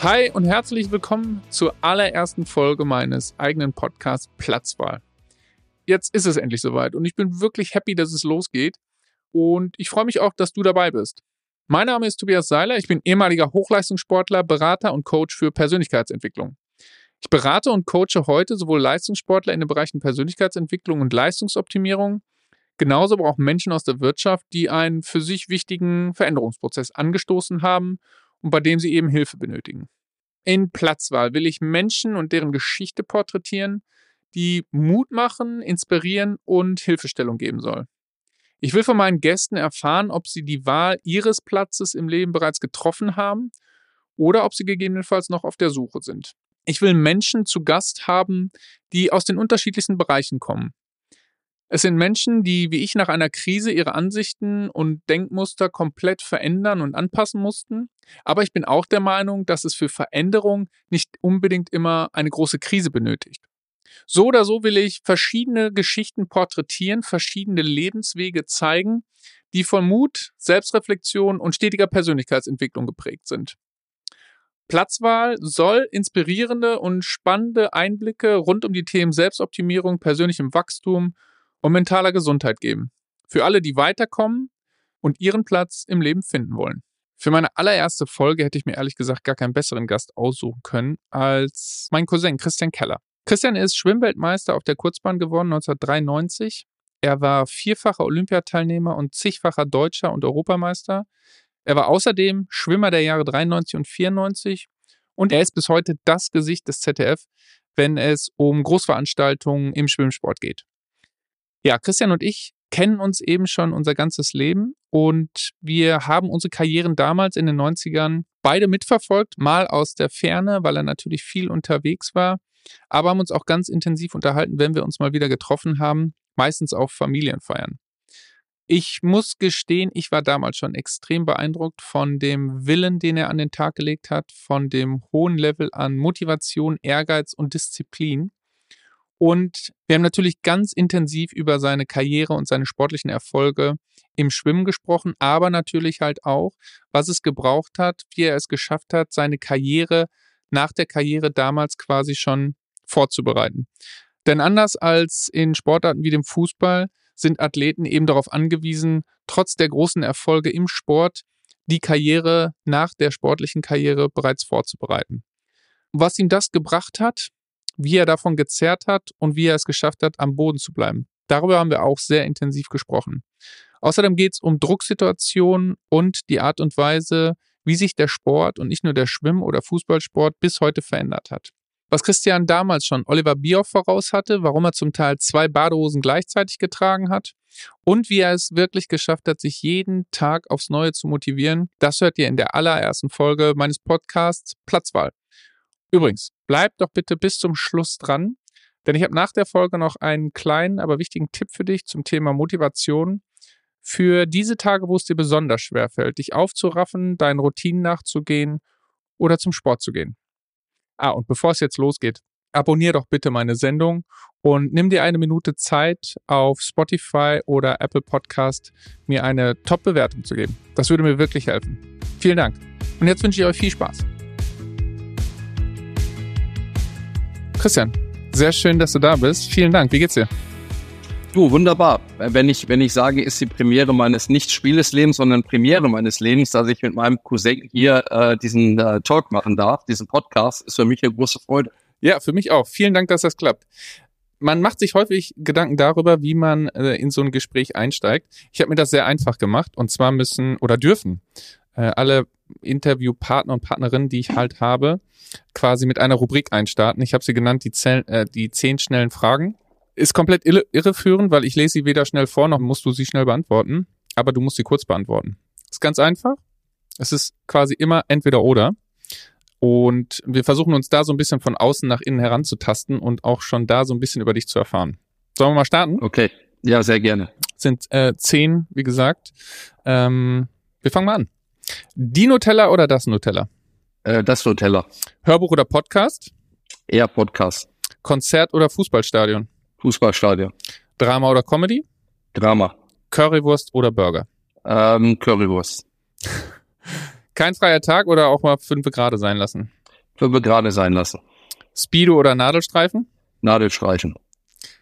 Hi und herzlich willkommen zur allerersten Folge meines eigenen Podcasts Platzwahl. Jetzt ist es endlich soweit und ich bin wirklich happy, dass es losgeht und ich freue mich auch, dass du dabei bist. Mein Name ist Tobias Seiler, ich bin ehemaliger Hochleistungssportler, Berater und Coach für Persönlichkeitsentwicklung. Ich berate und coache heute sowohl Leistungssportler in den Bereichen Persönlichkeitsentwicklung und Leistungsoptimierung, genauso aber auch Menschen aus der Wirtschaft, die einen für sich wichtigen Veränderungsprozess angestoßen haben und bei dem sie eben Hilfe benötigen. In Platzwahl will ich Menschen und deren Geschichte porträtieren, die Mut machen, inspirieren und Hilfestellung geben soll. Ich will von meinen Gästen erfahren, ob sie die Wahl ihres Platzes im Leben bereits getroffen haben oder ob sie gegebenenfalls noch auf der Suche sind. Ich will Menschen zu Gast haben, die aus den unterschiedlichsten Bereichen kommen. Es sind Menschen, die wie ich nach einer Krise ihre Ansichten und Denkmuster komplett verändern und anpassen mussten. Aber ich bin auch der Meinung, dass es für Veränderung nicht unbedingt immer eine große Krise benötigt. So oder so will ich verschiedene Geschichten porträtieren, verschiedene Lebenswege zeigen, die von Mut, Selbstreflexion und stetiger Persönlichkeitsentwicklung geprägt sind. Platzwahl soll inspirierende und spannende Einblicke rund um die Themen Selbstoptimierung, persönlichem Wachstum und mentaler Gesundheit geben. Für alle, die weiterkommen und ihren Platz im Leben finden wollen. Für meine allererste Folge hätte ich mir ehrlich gesagt gar keinen besseren Gast aussuchen können als mein Cousin Christian Keller. Christian ist Schwimmweltmeister auf der Kurzbahn geworden 1993. Er war vierfacher Olympiateilnehmer und zigfacher Deutscher und Europameister. Er war außerdem Schwimmer der Jahre 93 und 94 und er ist bis heute das Gesicht des ZDF, wenn es um Großveranstaltungen im Schwimmsport geht. Ja, Christian und ich kennen uns eben schon unser ganzes Leben und wir haben unsere Karrieren damals in den 90ern beide mitverfolgt, mal aus der Ferne, weil er natürlich viel unterwegs war, aber haben uns auch ganz intensiv unterhalten, wenn wir uns mal wieder getroffen haben, meistens auf Familienfeiern. Ich muss gestehen, ich war damals schon extrem beeindruckt von dem Willen, den er an den Tag gelegt hat, von dem hohen Level an Motivation, Ehrgeiz und Disziplin. Und wir haben natürlich ganz intensiv über seine Karriere und seine sportlichen Erfolge im Schwimmen gesprochen, aber natürlich halt auch, was es gebraucht hat, wie er es geschafft hat, seine Karriere nach der Karriere damals quasi schon vorzubereiten. Denn anders als in Sportarten wie dem Fußball sind Athleten eben darauf angewiesen, trotz der großen Erfolge im Sport die Karriere nach der sportlichen Karriere bereits vorzubereiten. Was ihm das gebracht hat, wie er davon gezerrt hat und wie er es geschafft hat, am Boden zu bleiben. Darüber haben wir auch sehr intensiv gesprochen. Außerdem geht es um Drucksituationen und die Art und Weise, wie sich der Sport und nicht nur der Schwimm- oder Fußballsport bis heute verändert hat. Was Christian damals schon Oliver Bierhoff voraus hatte, warum er zum Teil zwei Badehosen gleichzeitig getragen hat und wie er es wirklich geschafft hat, sich jeden Tag aufs Neue zu motivieren, das hört ihr in der allerersten Folge meines Podcasts Platzwahl. Übrigens, bleibt doch bitte bis zum Schluss dran, denn ich habe nach der Folge noch einen kleinen, aber wichtigen Tipp für dich zum Thema Motivation. Für diese Tage, wo es dir besonders schwer fällt, dich aufzuraffen, deinen Routinen nachzugehen oder zum Sport zu gehen. Ah, und bevor es jetzt losgeht, abonnier doch bitte meine Sendung und nimm dir eine Minute Zeit, auf Spotify oder Apple Podcast mir eine Top-Bewertung zu geben. Das würde mir wirklich helfen. Vielen Dank. Und jetzt wünsche ich euch viel Spaß. Christian, sehr schön, dass du da bist. Vielen Dank. Wie geht's dir? Du, wunderbar. Wenn ich, wenn ich sage, ist die Premiere meines nicht Spieles Lebens, sondern Premiere meines Lebens, dass ich mit meinem Cousin hier äh, diesen äh, Talk machen darf, diesen Podcast, ist für mich eine große Freude. Ja, für mich auch. Vielen Dank, dass das klappt. Man macht sich häufig Gedanken darüber, wie man äh, in so ein Gespräch einsteigt. Ich habe mir das sehr einfach gemacht und zwar müssen oder dürfen äh, alle Interviewpartner und Partnerinnen, die ich halt habe, quasi mit einer Rubrik einstarten. Ich habe sie genannt, die, zehn, äh, die zehn schnellen Fragen. Ist komplett irre irreführend, weil ich lese sie weder schnell vor, noch musst du sie schnell beantworten. Aber du musst sie kurz beantworten. Ist ganz einfach. Es ist quasi immer entweder oder. Und wir versuchen uns da so ein bisschen von außen nach innen heranzutasten und auch schon da so ein bisschen über dich zu erfahren. Sollen wir mal starten? Okay. Ja, sehr gerne. Sind äh, zehn, wie gesagt. Ähm, wir fangen mal an. Die Nutella oder das Nutella? Äh, das Nutella. Hörbuch oder Podcast? Eher Podcast. Konzert oder Fußballstadion? Fußballstadion. Drama oder Comedy? Drama. Currywurst oder Burger? Ähm, Currywurst. Kein freier Tag oder auch mal fünf Grade sein lassen? Wir gerade sein lassen. Speedo oder Nadelstreifen? Nadelstreifen.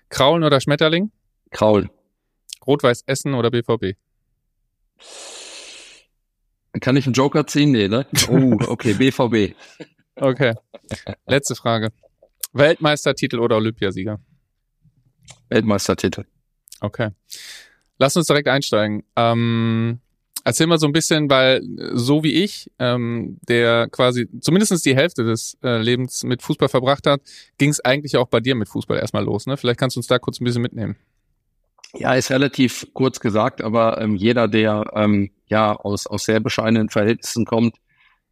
Kraulen oder Schmetterling? Kraulen. Rot-Weiß Essen oder BVB? Kann ich einen Joker ziehen? Nee, ne? Oh, okay, BVB. Okay. Letzte Frage. Weltmeistertitel oder Olympiasieger? Weltmeistertitel. Okay. Lass uns direkt einsteigen. Ähm, erzähl mal so ein bisschen, weil so wie ich, ähm, der quasi zumindest die Hälfte des äh, Lebens mit Fußball verbracht hat, ging es eigentlich auch bei dir mit Fußball erstmal los. Ne? Vielleicht kannst du uns da kurz ein bisschen mitnehmen. Ja, ist relativ kurz gesagt, aber ähm, jeder, der ähm, ja aus, aus sehr bescheidenen Verhältnissen kommt,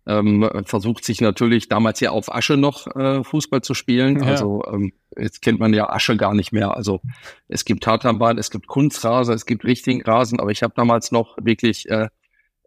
ähm, versucht sich natürlich damals ja auf Asche noch äh, Fußball zu spielen. Ja. Also ähm, jetzt kennt man ja Asche gar nicht mehr. Also es gibt Tatanbahn, es gibt Kunstrasen, es gibt richtigen Rasen, aber ich habe damals noch wirklich äh,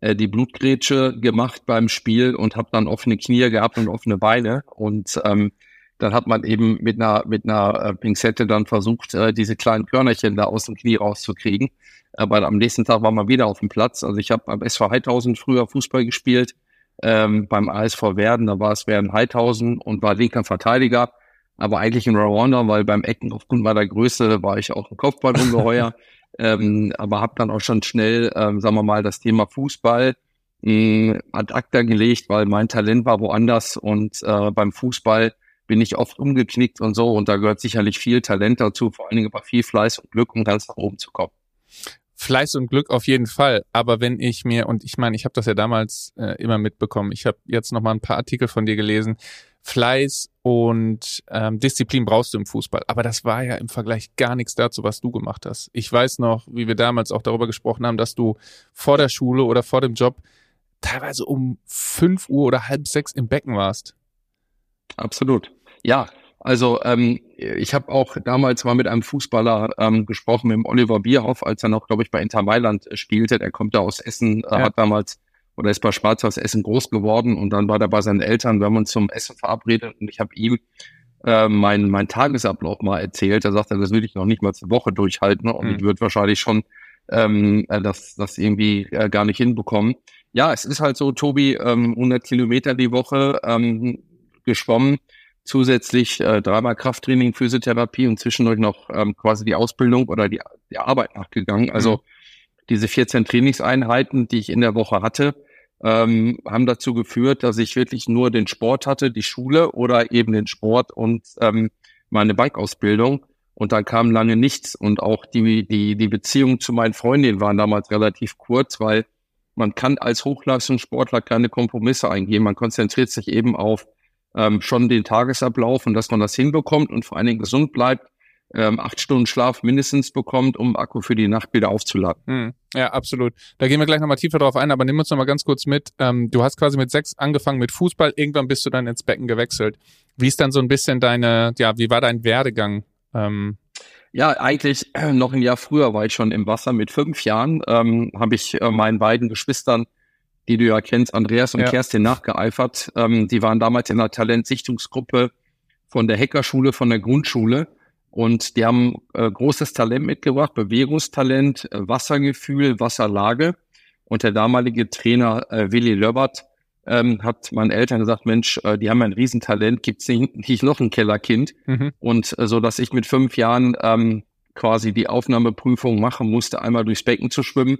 äh, die Blutgrätsche gemacht beim Spiel und habe dann offene Knie gehabt und offene Beine und ähm, dann hat man eben mit einer mit einer äh, Pinzette dann versucht, äh, diese kleinen Körnerchen da aus dem Knie rauszukriegen. Aber am nächsten Tag war man wieder auf dem Platz. Also ich habe beim SV Heidhausen früher Fußball gespielt ähm, beim ASV Werden, da war es Werden Heidhausen und war linker Verteidiger, aber eigentlich ein Rwanda, weil beim Ecken aufgrund meiner Größe war ich auch ein Kopfballungeheuer, ähm, aber habe dann auch schon schnell, ähm, sagen wir mal, das Thema Fußball mh, hm, ad acta gelegt, weil mein Talent war woanders und äh, beim Fußball bin ich oft umgeknickt und so und da gehört sicherlich viel Talent dazu, vor allen Dingen aber viel Fleiß und Glück, um ganz nach oben zu kommen. Fleiß und Glück auf jeden Fall. Aber wenn ich mir, und ich meine, ich habe das ja damals äh, immer mitbekommen, ich habe jetzt noch mal ein paar Artikel von dir gelesen, Fleiß und ähm, Disziplin brauchst du im Fußball. Aber das war ja im Vergleich gar nichts dazu, was du gemacht hast. Ich weiß noch, wie wir damals auch darüber gesprochen haben, dass du vor der Schule oder vor dem Job teilweise um fünf Uhr oder halb sechs im Becken warst. Absolut. Ja, also ähm, ich habe auch damals mal mit einem Fußballer ähm, gesprochen, mit dem Oliver Bierhoff, als er noch, glaube ich, bei Inter Mailand äh, spielte. Der kommt da aus Essen, äh, ja. hat damals oder ist bei Schwarz aus Essen groß geworden und dann war er bei seinen Eltern. Wir haben uns zum Essen verabredet und ich habe ihm äh, mein, mein Tagesablauf mal erzählt. Er sagte, das würde ich noch nicht mal zur Woche durchhalten und mhm. ich würde wahrscheinlich schon ähm, äh, das, das irgendwie äh, gar nicht hinbekommen. Ja, es ist halt so, Tobi, ähm, 100 Kilometer die Woche ähm, geschwommen zusätzlich äh, dreimal Krafttraining, Physiotherapie und zwischendurch noch ähm, quasi die Ausbildung oder die, die Arbeit nachgegangen. Also mhm. diese 14 Trainingseinheiten, die ich in der Woche hatte, ähm, haben dazu geführt, dass ich wirklich nur den Sport hatte, die Schule oder eben den Sport und ähm, meine Bikeausbildung. Und dann kam lange nichts. Und auch die, die, die Beziehungen zu meinen Freundinnen waren damals relativ kurz, weil man kann als Hochleistungssportler keine Kompromisse eingehen. Man konzentriert sich eben auf ähm, schon den Tagesablauf und dass man das hinbekommt und vor allen Dingen gesund bleibt, ähm, acht Stunden Schlaf mindestens bekommt, um Akku für die Nacht wieder aufzuladen. Hm, ja, absolut. Da gehen wir gleich nochmal tiefer drauf ein, aber nimm uns nochmal ganz kurz mit. Ähm, du hast quasi mit sechs angefangen mit Fußball, irgendwann bist du dann ins Becken gewechselt. Wie ist dann so ein bisschen deine, ja, wie war dein Werdegang? Ähm, ja, eigentlich äh, noch ein Jahr früher war ich schon im Wasser. Mit fünf Jahren ähm, habe ich äh, meinen beiden Geschwistern die du ja kennst, Andreas und ja. Kerstin nachgeeifert. Ähm, die waren damals in einer Talentsichtungsgruppe von der Hackerschule, von der Grundschule. Und die haben äh, großes Talent mitgebracht, Bewegungstalent, äh, Wassergefühl, Wasserlage. Und der damalige Trainer äh, Willi Löbert ähm, hat meinen Eltern gesagt, Mensch, äh, die haben ein Riesentalent, gibt's nicht, nicht noch ein Kellerkind? Mhm. Und äh, so, dass ich mit fünf Jahren ähm, quasi die Aufnahmeprüfung machen musste, einmal durchs Becken zu schwimmen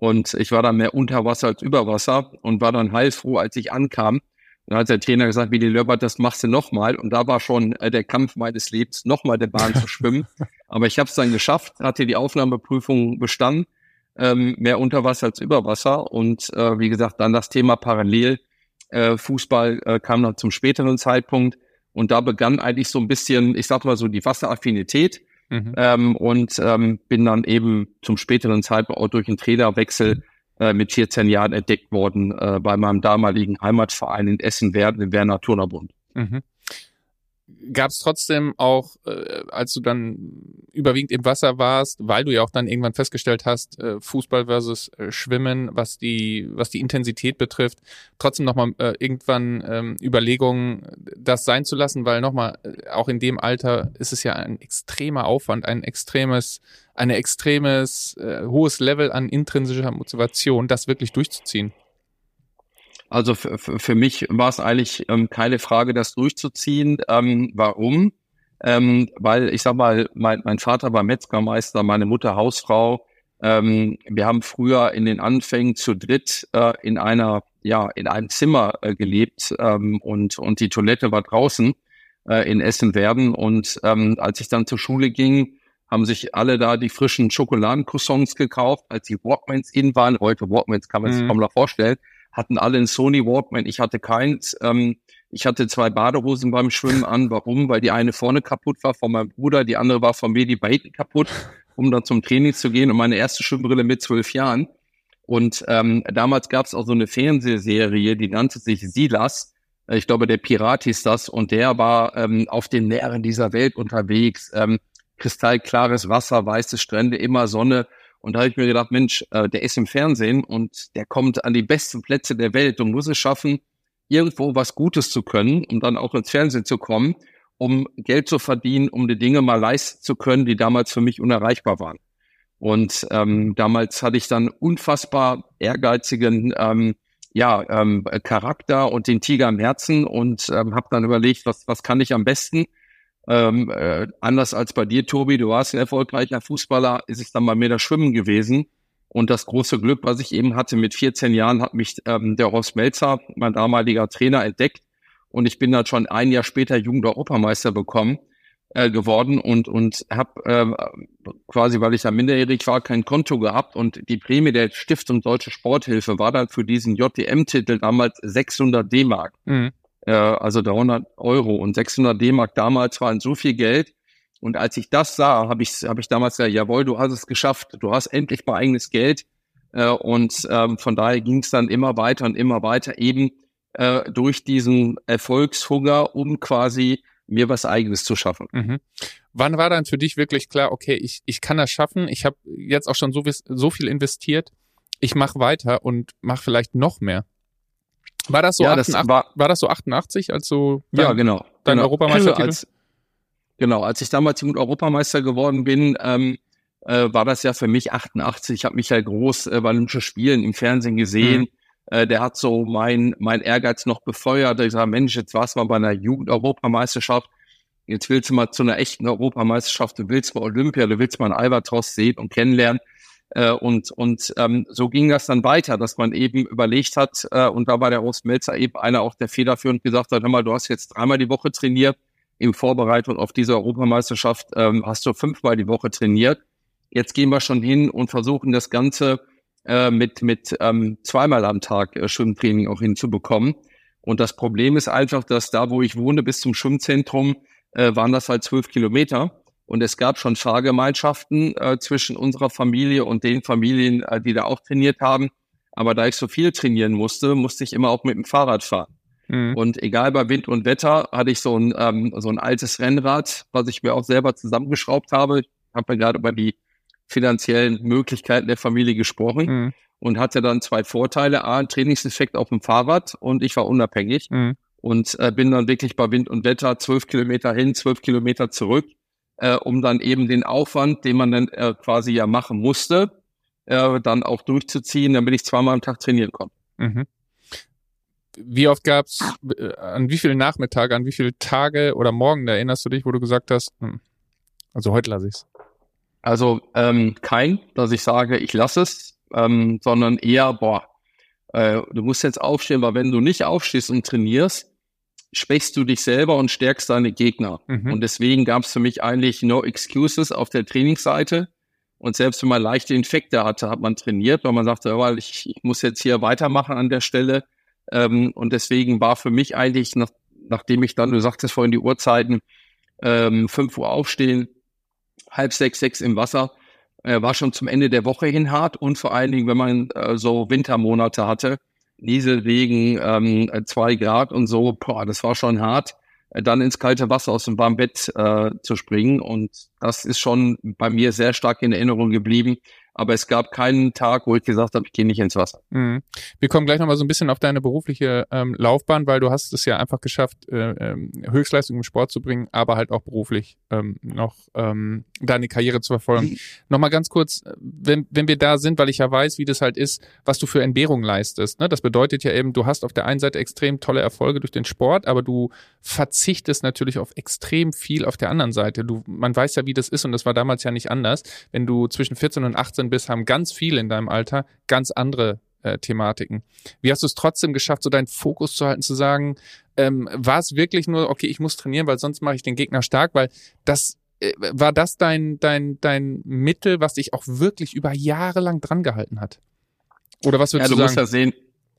und ich war dann mehr unter Wasser als über Wasser und war dann heilfroh, als ich ankam. Dann hat der Trainer gesagt, wie die Löbert, das machst du nochmal. Und da war schon äh, der Kampf meines Lebens, nochmal der Bahn zu schwimmen. Aber ich habe es dann geschafft, hatte die Aufnahmeprüfung bestanden, ähm, mehr unter Wasser als über Wasser. Und äh, wie gesagt, dann das Thema Parallel. Äh, Fußball äh, kam dann zum späteren Zeitpunkt. Und da begann eigentlich so ein bisschen, ich sag mal so, die Wasseraffinität. Mhm. Ähm, und ähm, bin dann eben zum späteren Zeitpunkt auch durch einen Trainerwechsel äh, mit 14 Jahren entdeckt worden äh, bei meinem damaligen Heimatverein in Essen-Werden im Werner Turnerbund. Mhm gab es trotzdem auch, äh, als du dann überwiegend im Wasser warst, weil du ja auch dann irgendwann festgestellt hast, äh, Fußball versus äh, Schwimmen, was die, was die Intensität betrifft, trotzdem nochmal äh, irgendwann ähm, Überlegungen, das sein zu lassen, weil nochmal, äh, auch in dem Alter ist es ja ein extremer Aufwand, ein extremes, ein extremes, äh, hohes Level an intrinsischer Motivation, das wirklich durchzuziehen. Also für mich war es eigentlich ähm, keine Frage, das durchzuziehen. Ähm, warum? Ähm, weil ich sag mal, mein, mein Vater war Metzgermeister, meine Mutter Hausfrau. Ähm, wir haben früher in den Anfängen zu dritt äh, in einer, ja, in einem Zimmer äh, gelebt ähm, und, und die Toilette war draußen äh, in Essen-Werden. Und ähm, als ich dann zur Schule ging, haben sich alle da die frischen Schokoladencroissants gekauft, als die Walkmans in waren. Heute Walkmans kann man sich mhm. kaum noch vorstellen. Hatten alle einen Sony Walkman. Ich hatte keins. Ähm, ich hatte zwei Badehosen beim Schwimmen an. Warum? Weil die eine vorne kaputt war von meinem Bruder, die andere war von mir, die beiden kaputt, um dann zum Training zu gehen. Und meine erste Schwimmbrille mit zwölf Jahren. Und ähm, damals gab es auch so eine Fernsehserie, die nannte sich Silas. Ich glaube, der Pirat hieß das. Und der war ähm, auf den Meeren dieser Welt unterwegs. Ähm, kristallklares Wasser, weiße Strände, immer Sonne. Und da habe ich mir gedacht, Mensch, äh, der ist im Fernsehen und der kommt an die besten Plätze der Welt und muss es schaffen, irgendwo was Gutes zu können, um dann auch ins Fernsehen zu kommen, um Geld zu verdienen, um die Dinge mal leisten zu können, die damals für mich unerreichbar waren. Und ähm, damals hatte ich dann unfassbar ehrgeizigen ähm, ja, ähm, Charakter und den Tiger im Herzen und ähm, habe dann überlegt, was, was kann ich am besten? Ähm, äh, anders als bei dir, Tobi, du warst ein erfolgreicher Fußballer, ist es dann bei mir das Schwimmen gewesen. Und das große Glück, was ich eben hatte, mit 14 Jahren hat mich ähm, der Horst Melzer, mein damaliger Trainer, entdeckt. Und ich bin dann schon ein Jahr später Jugend-Europameister bekommen äh, geworden und und habe äh, quasi, weil ich ja minderjährig war, kein Konto gehabt und die Prämie der Stiftung Deutsche Sporthilfe war dann für diesen JDM-Titel damals 600 D-Mark. Mhm äh, also 300 Euro und 600 D-Mark damals waren so viel Geld. Und als ich das sah, habe ich, hab ich damals gesagt, jawohl, du hast es geschafft, du hast endlich mal eigenes Geld. Äh, und ähm, von daher ging es dann immer weiter und immer weiter, eben äh, durch diesen Erfolgshunger, um quasi mir was Eigenes zu schaffen. Mhm. Wann war dann für dich wirklich klar, okay, ich, ich kann das schaffen, ich habe jetzt auch schon so, so viel investiert, ich mache weiter und mache vielleicht noch mehr? War das so, ja, 88, das war, war, das so 88, als so dein, ja, genau, dein genau. Europameistertitel? Als, genau, als ich damals Europameister geworden bin, ähm, äh, war das ja für mich 88. Ich habe mich ja groß äh, bei Olympischen Spielen im Fernsehen gesehen. Mhm. Äh, der hat so mein, mein Ehrgeiz noch befeuert. Ich sage, Mensch, jetzt warst du mal bei einer Jugend-Europameisterschaft. Jetzt willst du mal zu einer echten Europameisterschaft. Du willst mal Olympia, du willst mal einen Albatros sehen und kennenlernen. Äh, und und ähm, so ging das dann weiter, dass man eben überlegt hat, äh, und da war der Horst Melzer eben einer auch, der federführend gesagt hat, hör mal, du hast jetzt dreimal die Woche trainiert, in Vorbereitung auf diese Europameisterschaft ähm, hast du fünfmal die Woche trainiert. Jetzt gehen wir schon hin und versuchen das Ganze äh, mit, mit ähm, zweimal am Tag äh, Schwimmtraining auch hinzubekommen. Und das Problem ist einfach, dass da, wo ich wohne, bis zum Schwimmzentrum, äh, waren das halt zwölf Kilometer. Und es gab schon Fahrgemeinschaften äh, zwischen unserer Familie und den Familien, äh, die da auch trainiert haben. Aber da ich so viel trainieren musste, musste ich immer auch mit dem Fahrrad fahren. Mhm. Und egal bei Wind und Wetter hatte ich so ein, ähm, so ein altes Rennrad, was ich mir auch selber zusammengeschraubt habe. Ich habe ja gerade über die finanziellen Möglichkeiten der Familie gesprochen mhm. und hatte dann zwei Vorteile. A, ein Trainingseffekt auf dem Fahrrad und ich war unabhängig mhm. und äh, bin dann wirklich bei Wind und Wetter zwölf Kilometer hin, zwölf Kilometer zurück äh, um dann eben den Aufwand, den man dann äh, quasi ja machen musste, äh, dann auch durchzuziehen, damit ich zweimal am Tag trainieren konnte. Mhm. Wie oft gab's, äh, an wie viele Nachmittage, an wie viele Tage oder Morgen erinnerst du dich, wo du gesagt hast, hm, also heute lasse ich's? Also ähm, kein, dass ich sage, ich lasse es, ähm, sondern eher, boah, äh, du musst jetzt aufstehen, weil wenn du nicht aufstehst und trainierst, schwächst du dich selber und stärkst deine Gegner. Mhm. Und deswegen gab es für mich eigentlich no excuses auf der Trainingsseite. Und selbst wenn man leichte Infekte hatte, hat man trainiert, weil man sagte, ich, ich muss jetzt hier weitermachen an der Stelle. Ähm, und deswegen war für mich eigentlich, nach, nachdem ich dann, du sagtest vorhin die Uhrzeiten, ähm, 5 Uhr aufstehen, halb sechs, sechs im Wasser, äh, war schon zum Ende der Woche hin hart. Und vor allen Dingen, wenn man äh, so Wintermonate hatte, Nieselwegen, ähm, zwei Grad und so, boah, das war schon hart, äh, dann ins kalte Wasser aus dem warmen Bett äh, zu springen. Und das ist schon bei mir sehr stark in Erinnerung geblieben. Aber es gab keinen Tag, wo ich gesagt habe, ich gehe nicht ins Wasser. Mhm. Wir kommen gleich nochmal so ein bisschen auf deine berufliche ähm, Laufbahn, weil du hast es ja einfach geschafft, äh, ähm, Höchstleistung im Sport zu bringen, aber halt auch beruflich ähm, noch ähm, deine Karriere zu verfolgen. Mhm. Nochmal ganz kurz, wenn, wenn wir da sind, weil ich ja weiß, wie das halt ist, was du für Entbehrungen leistest. Ne? Das bedeutet ja eben, du hast auf der einen Seite extrem tolle Erfolge durch den Sport, aber du verzichtest natürlich auf extrem viel auf der anderen Seite. Du, man weiß ja, wie das ist und das war damals ja nicht anders. Wenn du zwischen 14 und 18 bist, haben ganz viele in deinem Alter ganz andere äh, Thematiken. Wie hast du es trotzdem geschafft, so deinen Fokus zu halten, zu sagen, ähm, war es wirklich nur, okay, ich muss trainieren, weil sonst mache ich den Gegner stark, weil das äh, war das dein, dein, dein Mittel, was dich auch wirklich über Jahre lang dran gehalten hat? Oder was würdest ja, du, du sagen? Musst ja sehen,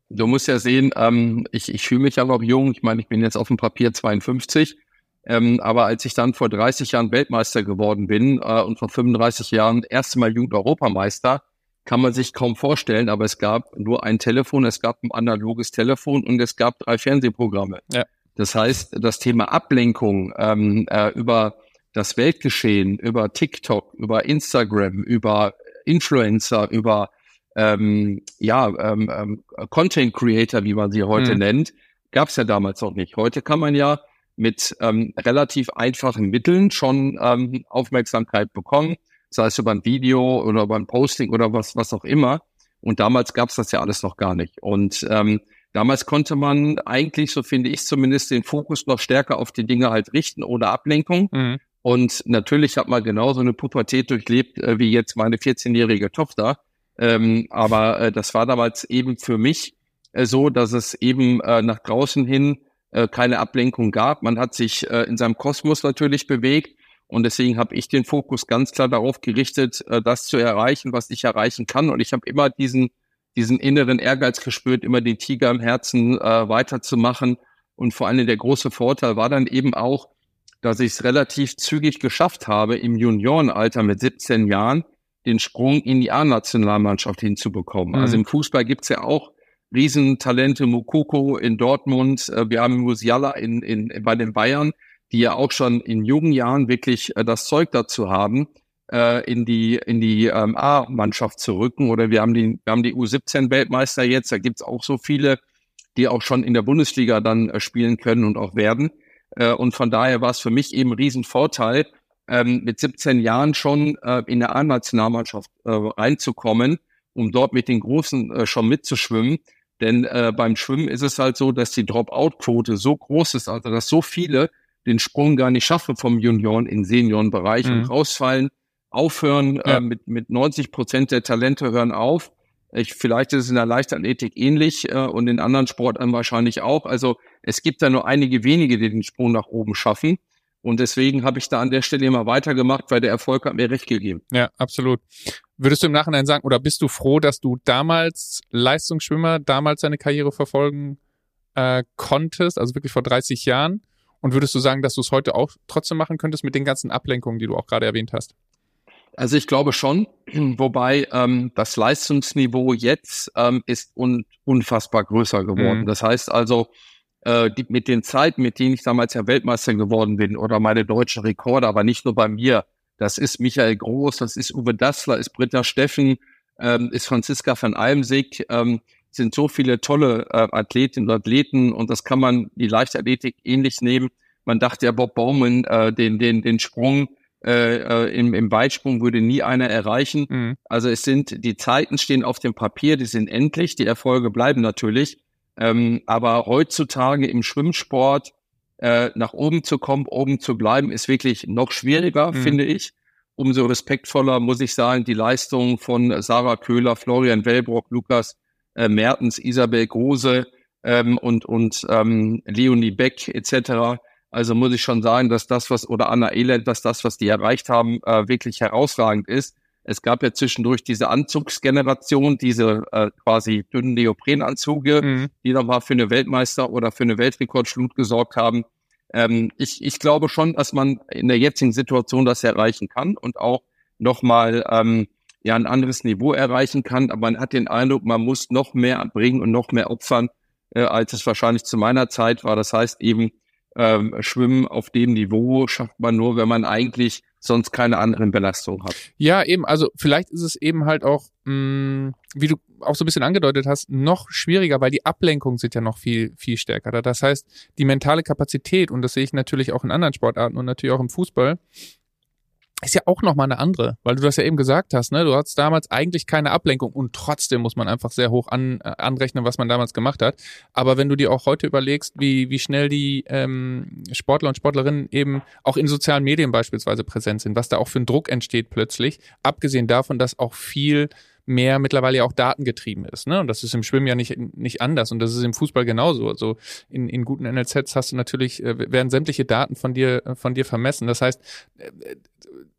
du musst ja sehen, ähm, ich, ich fühle mich ja noch jung. Ich meine, ich bin jetzt auf dem Papier 52. Ähm, aber als ich dann vor 30 Jahren Weltmeister geworden bin äh, und vor 35 Jahren erste Mal Jugend-Europameister, kann man sich kaum vorstellen, aber es gab nur ein Telefon, es gab ein analoges Telefon und es gab drei Fernsehprogramme. Ja. Das heißt, das Thema Ablenkung ähm, äh, über das Weltgeschehen, über TikTok, über Instagram, über Influencer, über ähm, ja, ähm, ähm, Content Creator, wie man sie heute mhm. nennt, gab es ja damals noch nicht. Heute kann man ja mit ähm, relativ einfachen Mitteln schon ähm, Aufmerksamkeit bekommen, sei es über ein Video oder beim Posting oder was, was auch immer. Und damals gab es das ja alles noch gar nicht. Und ähm, damals konnte man eigentlich, so finde ich zumindest, den Fokus noch stärker auf die Dinge halt richten, ohne Ablenkung. Mhm. Und natürlich hat man genauso eine Pubertät durchlebt äh, wie jetzt meine 14-jährige Tochter. Ähm, aber äh, das war damals eben für mich äh, so, dass es eben äh, nach draußen hin äh, keine Ablenkung gab. Man hat sich äh, in seinem Kosmos natürlich bewegt und deswegen habe ich den Fokus ganz klar darauf gerichtet, äh, das zu erreichen, was ich erreichen kann. Und ich habe immer diesen, diesen inneren Ehrgeiz gespürt, immer den Tiger im Herzen äh, weiterzumachen. Und vor allem der große Vorteil war dann eben auch, dass ich es relativ zügig geschafft habe, im Juniorenalter mit 17 Jahren den Sprung in die A-Nationalmannschaft hinzubekommen. Also mhm. Also im Fußball gibt's ja auch Riesentalente, Mukoko in Dortmund, äh, wir haben Musiala in, in, bei den Bayern, die ja auch schon in jungen Jahren wirklich äh, das Zeug dazu haben, äh, in die, in die ähm, A-Mannschaft zu rücken. Oder wir haben die, wir haben die U17-Weltmeister jetzt, da gibt's auch so viele, die auch schon in der Bundesliga dann äh, spielen können und auch werden. Und von daher war es für mich eben ein Riesenvorteil, ähm, mit 17 Jahren schon äh, in der A-Nationalmannschaft äh, reinzukommen, um dort mit den Großen äh, schon mitzuschwimmen. Denn äh, beim Schwimmen ist es halt so, dass die Dropout-Quote so groß ist, also dass so viele den Sprung gar nicht schaffen vom Junioren in Seniorenbereich mhm. und rausfallen, aufhören, ja. äh, mit, mit 90 Prozent der Talente hören auf. Ich, vielleicht ist es in der Leichtathletik ähnlich äh, und in anderen Sportarten wahrscheinlich auch. Also es gibt da nur einige wenige, die den Sprung nach oben schaffen. Und deswegen habe ich da an der Stelle immer weitergemacht, weil der Erfolg hat mir recht gegeben. Ja, absolut. Würdest du im Nachhinein sagen, oder bist du froh, dass du damals Leistungsschwimmer, damals deine Karriere verfolgen äh, konntest, also wirklich vor 30 Jahren? Und würdest du sagen, dass du es heute auch trotzdem machen könntest mit den ganzen Ablenkungen, die du auch gerade erwähnt hast? Also ich glaube schon, wobei ähm, das Leistungsniveau jetzt ähm, ist un unfassbar größer geworden. Mhm. Das heißt also, äh, die, mit den Zeiten, mit denen ich damals ja Weltmeister geworden bin oder meine deutschen Rekorde, aber nicht nur bei mir. Das ist Michael Groß, das ist Uwe Dassler, ist Britta Steffen, ähm, ist Franziska van Almsig, ähm, sind so viele tolle äh, Athletinnen und Athleten und das kann man die Leichtathletik ähnlich nehmen. Man dachte ja, Bob Bowman, äh, den, den, den Sprung äh, äh, im, im Weitsprung würde nie einer erreichen. Mhm. Also es sind, die Zeiten stehen auf dem Papier, die sind endlich, die Erfolge bleiben natürlich. Ähm, aber heutzutage im Schwimmsport äh, nach oben zu kommen, oben zu bleiben, ist wirklich noch schwieriger, mhm. finde ich. Umso respektvoller muss ich sagen, die Leistung von Sarah Köhler, Florian Wellbrock, Lukas äh, Mertens, Isabel Große ähm, und, und ähm, Leonie Beck etc. Also muss ich schon sagen, dass das, was, oder Anna Elend, dass das, was die erreicht haben, äh, wirklich herausragend ist. Es gab ja zwischendurch diese Anzugsgeneration, diese äh, quasi dünnen Neoprenanzüge, mhm. die nochmal für eine Weltmeister oder für eine Weltrekordschlut gesorgt haben. Ähm, ich, ich glaube schon, dass man in der jetzigen Situation das erreichen kann und auch nochmal ähm, ja ein anderes Niveau erreichen kann. Aber man hat den Eindruck, man muss noch mehr bringen und noch mehr opfern, äh, als es wahrscheinlich zu meiner Zeit war. Das heißt eben, ähm, Schwimmen auf dem Niveau schafft man nur, wenn man eigentlich sonst keine anderen Belastungen hat. Ja, eben. Also vielleicht ist es eben halt auch, mh, mm, wie du auch so ein bisschen angedeutet hast, noch schwieriger, weil die Ablenkungen sind ja noch viel, viel stärker. Das heißt, die mentale Kapazität, und das sehe ich natürlich auch in anderen Sportarten und natürlich auch im Fußball, ist ja auch nochmal eine andere, weil du das ja eben gesagt hast, ne? Du hattest damals eigentlich keine Ablenkung und trotzdem muss man einfach sehr hoch an, äh, anrechnen, was man damals gemacht hat. Aber wenn du dir auch heute überlegst, wie, wie schnell die ähm, Sportler und Sportlerinnen eben auch in sozialen Medien beispielsweise präsent sind, was da auch für ein Druck entsteht plötzlich, abgesehen davon, dass auch viel mehr mittlerweile auch datengetrieben ist. Ne? Und das ist im Schwimmen ja nicht, nicht anders und das ist im Fußball genauso. Also in, in guten NLZs hast du natürlich, äh, werden sämtliche Daten von dir, von dir vermessen. Das heißt, äh,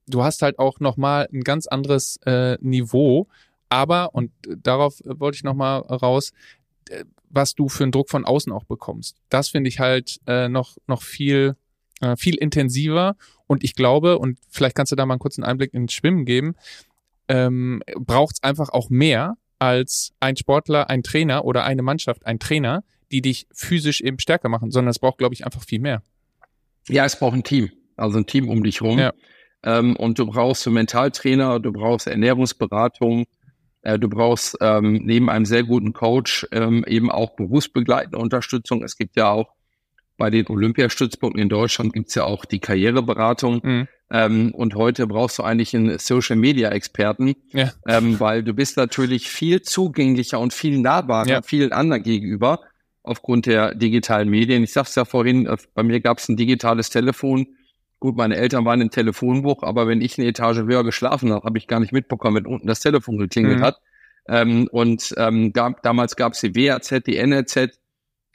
du hast halt auch nochmal ein ganz anderes äh, Niveau. Aber, und darauf wollte ich nochmal raus, äh, was du für einen Druck von außen auch bekommst. Das finde ich halt äh, noch, noch viel, äh, viel intensiver. Und ich glaube, und vielleicht kannst du da mal einen kurzen Einblick ins Schwimmen geben, ähm, braucht es einfach auch mehr als ein Sportler, ein Trainer oder eine Mannschaft, ein Trainer, die dich physisch eben stärker machen, sondern es braucht, glaube ich, einfach viel mehr. Ja, es braucht ein Team, also ein Team um dich rum. Ja. Ähm, und du brauchst einen Mentaltrainer, du brauchst Ernährungsberatung, äh, du brauchst ähm, neben einem sehr guten Coach ähm, eben auch berufsbegleitende Unterstützung. Es gibt ja auch bei den Olympiastützpunkten in Deutschland gibt's ja auch die Karriereberatung. Mhm. Ähm, und heute brauchst du eigentlich einen Social Media Experten, ja. ähm, weil du bist natürlich viel zugänglicher und viel nahbarer ja. vielen anderen gegenüber aufgrund der digitalen Medien. Ich sag's ja vorhin, äh, bei mir gab's ein digitales Telefon. Gut, meine Eltern waren im Telefonbuch, aber wenn ich eine Etage höher geschlafen habe, habe ich gar nicht mitbekommen, wenn unten das Telefon geklingelt mhm. hat. Ähm, und ähm, gab, damals gab's die WAZ, die NRZ,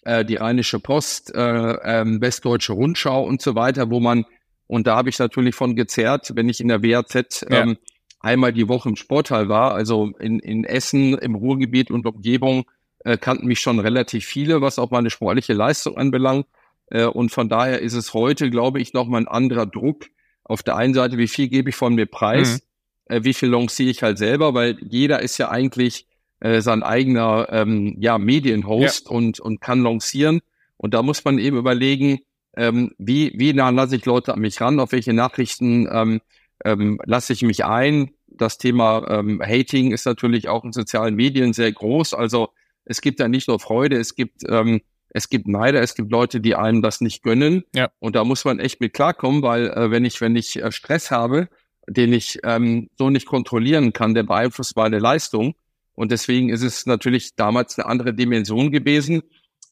äh, die Rheinische Post, äh, äh, Westdeutsche Rundschau und so weiter, wo man und da habe ich natürlich von gezerrt, wenn ich in der WAZ ja. ähm, einmal die Woche im Sportteil war, also in, in Essen, im Ruhrgebiet und Umgebung, äh, kannten mich schon relativ viele, was auch meine sportliche Leistung anbelangt. Äh, und von daher ist es heute, glaube ich, nochmal ein anderer Druck. Auf der einen Seite, wie viel gebe ich von mir preis, mhm. äh, wie viel lanciere ich halt selber, weil jeder ist ja eigentlich äh, sein eigener ähm, ja, Medienhost ja. und, und kann lancieren. Und da muss man eben überlegen, ähm, wie, wie nah lasse ich Leute an mich ran, auf welche Nachrichten ähm, ähm, lasse ich mich ein. Das Thema ähm, Hating ist natürlich auch in sozialen Medien sehr groß. Also es gibt ja nicht nur Freude, es gibt ähm, es gibt Neider, es gibt Leute, die einem das nicht gönnen. Ja. Und da muss man echt mit klarkommen, weil äh, wenn ich wenn ich äh, Stress habe, den ich ähm, so nicht kontrollieren kann, der beeinflusst meine Leistung. Und deswegen ist es natürlich damals eine andere Dimension gewesen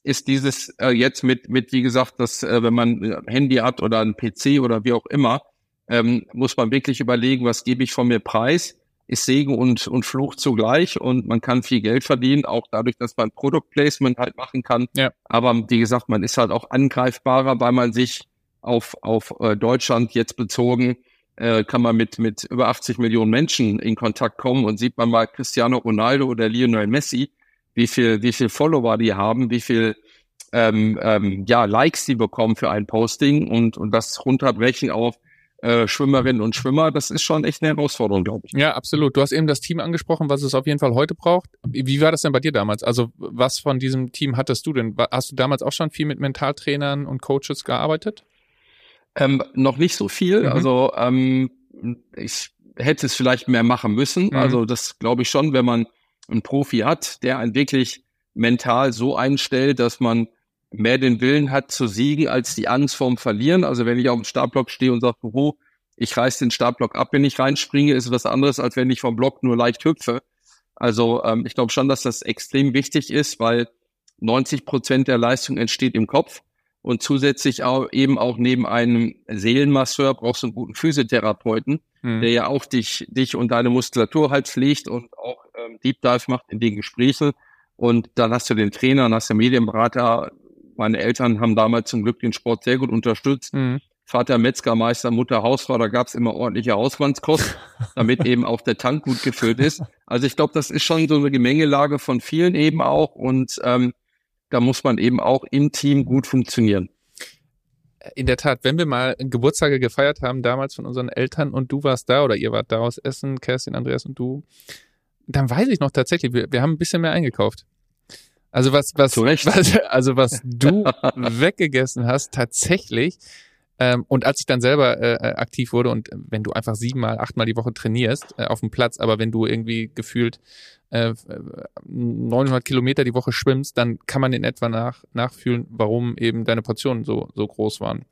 ist dieses äh, jetzt mit, mit, wie gesagt, dass äh, wenn man ein Handy hat oder ein PC oder wie auch immer, ähm, muss man wirklich überlegen, was gebe ich von mir preis? Ist Segen und, und Fluch zugleich und man kann viel Geld verdienen, auch dadurch, dass man Product Placement halt machen kann. Ja. Aber wie gesagt, man ist halt auch angreifbarer, weil man sich auf, auf äh, Deutschland jetzt bezogen, äh, kann man mit, mit über 80 Millionen Menschen in Kontakt kommen und sieht man mal Cristiano Ronaldo oder Lionel Messi, wie viel, wie viel Follower die haben, wie viel ähm, ähm, ja, Likes die bekommen für ein Posting und, und das runterbrechen auf äh, Schwimmerinnen und Schwimmer, das ist schon echt eine Herausforderung, glaube ich. Ja, absolut. Du hast eben das Team angesprochen, was es auf jeden Fall heute braucht. Wie war das denn bei dir damals? Also was von diesem Team hattest du denn? Hast du damals auch schon viel mit Mentaltrainern und Coaches gearbeitet? Ähm, noch nicht so viel. Mhm. Also ähm, ich hätte es vielleicht mehr machen müssen. Mhm. Also das glaube ich schon, wenn man einen Profi hat, der einen wirklich mental so einstellt, dass man mehr den Willen hat zu siegen als die Angst vorm Verlieren. Also wenn ich auf dem Startblock stehe und sage, oh, ich reiß den Startblock ab, wenn ich reinspringe, ist was anderes, als wenn ich vom Block nur leicht hüpfe. Also ähm, ich glaube schon, dass das extrem wichtig ist, weil 90 Prozent der Leistung entsteht im Kopf und zusätzlich auch eben auch neben einem Seelenmasseur brauchst du einen guten Physiotherapeuten, mhm. der ja auch dich, dich und deine Muskulatur halt pflegt und auch ähm, Deep Dive macht in den Gesprächen. Und dann hast du den Trainer, dann hast du den Medienberater. Meine Eltern haben damals zum Glück den Sport sehr gut unterstützt. Mhm. Vater Metzgermeister, Mutter Hausfrau, da gab's immer ordentliche Hausmannskost, damit eben auch der Tank gut gefüllt ist. Also ich glaube, das ist schon so eine Gemengelage von vielen eben auch und ähm, da muss man eben auch im Team gut funktionieren. In der Tat, wenn wir mal Geburtstage gefeiert haben, damals von unseren Eltern und du warst da oder ihr wart da aus Essen, Kerstin, Andreas und du, dann weiß ich noch tatsächlich, wir, wir haben ein bisschen mehr eingekauft. Also was, was, was also was du weggegessen hast, tatsächlich, Ähm, und als ich dann selber äh, äh aktiv wurde und wenn du einfach siebenmal, achtmal die Woche trainierst äh, auf dem Platz, aber wenn du irgendwie gefühlt äh, 900 Kilometer die Woche schwimmst, dann kann man in etwa nach, nachfühlen, warum eben deine Portionen so, so groß waren.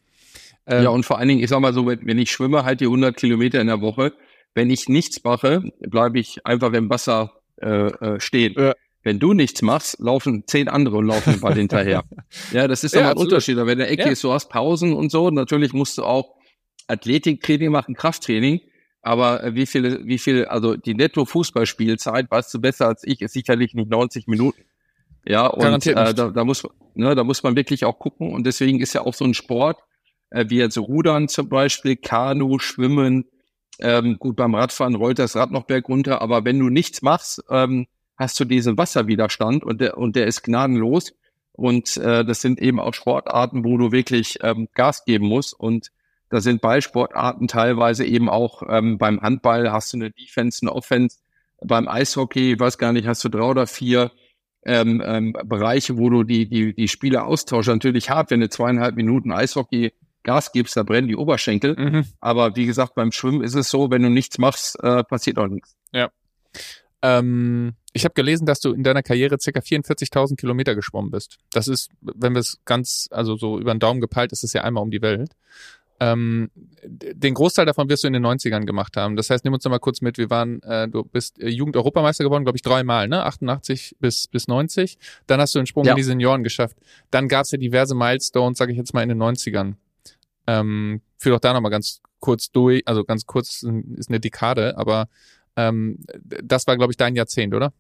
Ähm, ja, und vor allen Dingen, ich sag mal so, wenn ich schwimme halt die 100 Kilometer in der Woche, wenn ich nichts mache, bleibe ich einfach im Wasser äh, äh, stehen. Ja. Wenn du nichts machst, laufen zehn andere und laufen bald hinterher. Ja, das ist ja, ein Unterschied. Wenn der Ecke ja. ist, du hast Pausen und so. Natürlich musst du auch Athletiktraining machen, Krafttraining. Aber äh, wie viele, wie viel, also die Netto-Fußballspielzeit, weißt du besser als ich, ist sicherlich nicht 90 Minuten. Ja, und äh, da, da, muss, ne, da muss man wirklich auch gucken. Und deswegen ist ja auch so ein Sport, äh, wie jetzt Rudern zum Beispiel, Kanu, Schwimmen, ähm, gut, beim Radfahren rollt das Rad noch bergunter, aber wenn du nichts machst, ähm, hast du diesen Wasserwiderstand und der, und der ist gnadenlos. Und äh, das sind eben auch Sportarten, wo du wirklich ähm, Gas geben musst. Und da sind Ballsportarten teilweise eben auch ähm, beim Handball hast du eine Defense, eine Offense. Beim Eishockey, ich weiß gar nicht, hast du drei oder vier ähm, ähm, Bereiche, wo du die, die, die Spieler austauschst. Natürlich hart, wenn du zweieinhalb Minuten Eishockey Gas gibst, da brennen die Oberschenkel. Mhm. Aber wie gesagt, beim Schwimmen ist es so, wenn du nichts machst, äh, passiert auch nichts. Ja. Ähm, ich habe gelesen, dass du in deiner Karriere circa 44.000 Kilometer geschwommen bist. Das ist, wenn wir es ganz, also so über den Daumen gepeilt, ist es ja einmal um die Welt. Ähm, den Großteil davon wirst du in den 90ern gemacht haben. Das heißt, nimm uns noch mal kurz mit. Wir waren, äh, du bist äh, Jugend-Europameister geworden, glaube ich, dreimal, ne? 88 bis, bis 90. Dann hast du den Sprung ja. in die Senioren geschafft. Dann gab es ja diverse Milestones, sage ich jetzt mal, in den 90ern. Ähm, führ doch da nochmal ganz kurz durch, also ganz kurz ist eine Dekade, aber ähm, das war, glaube ich, dein Jahrzehnt, oder?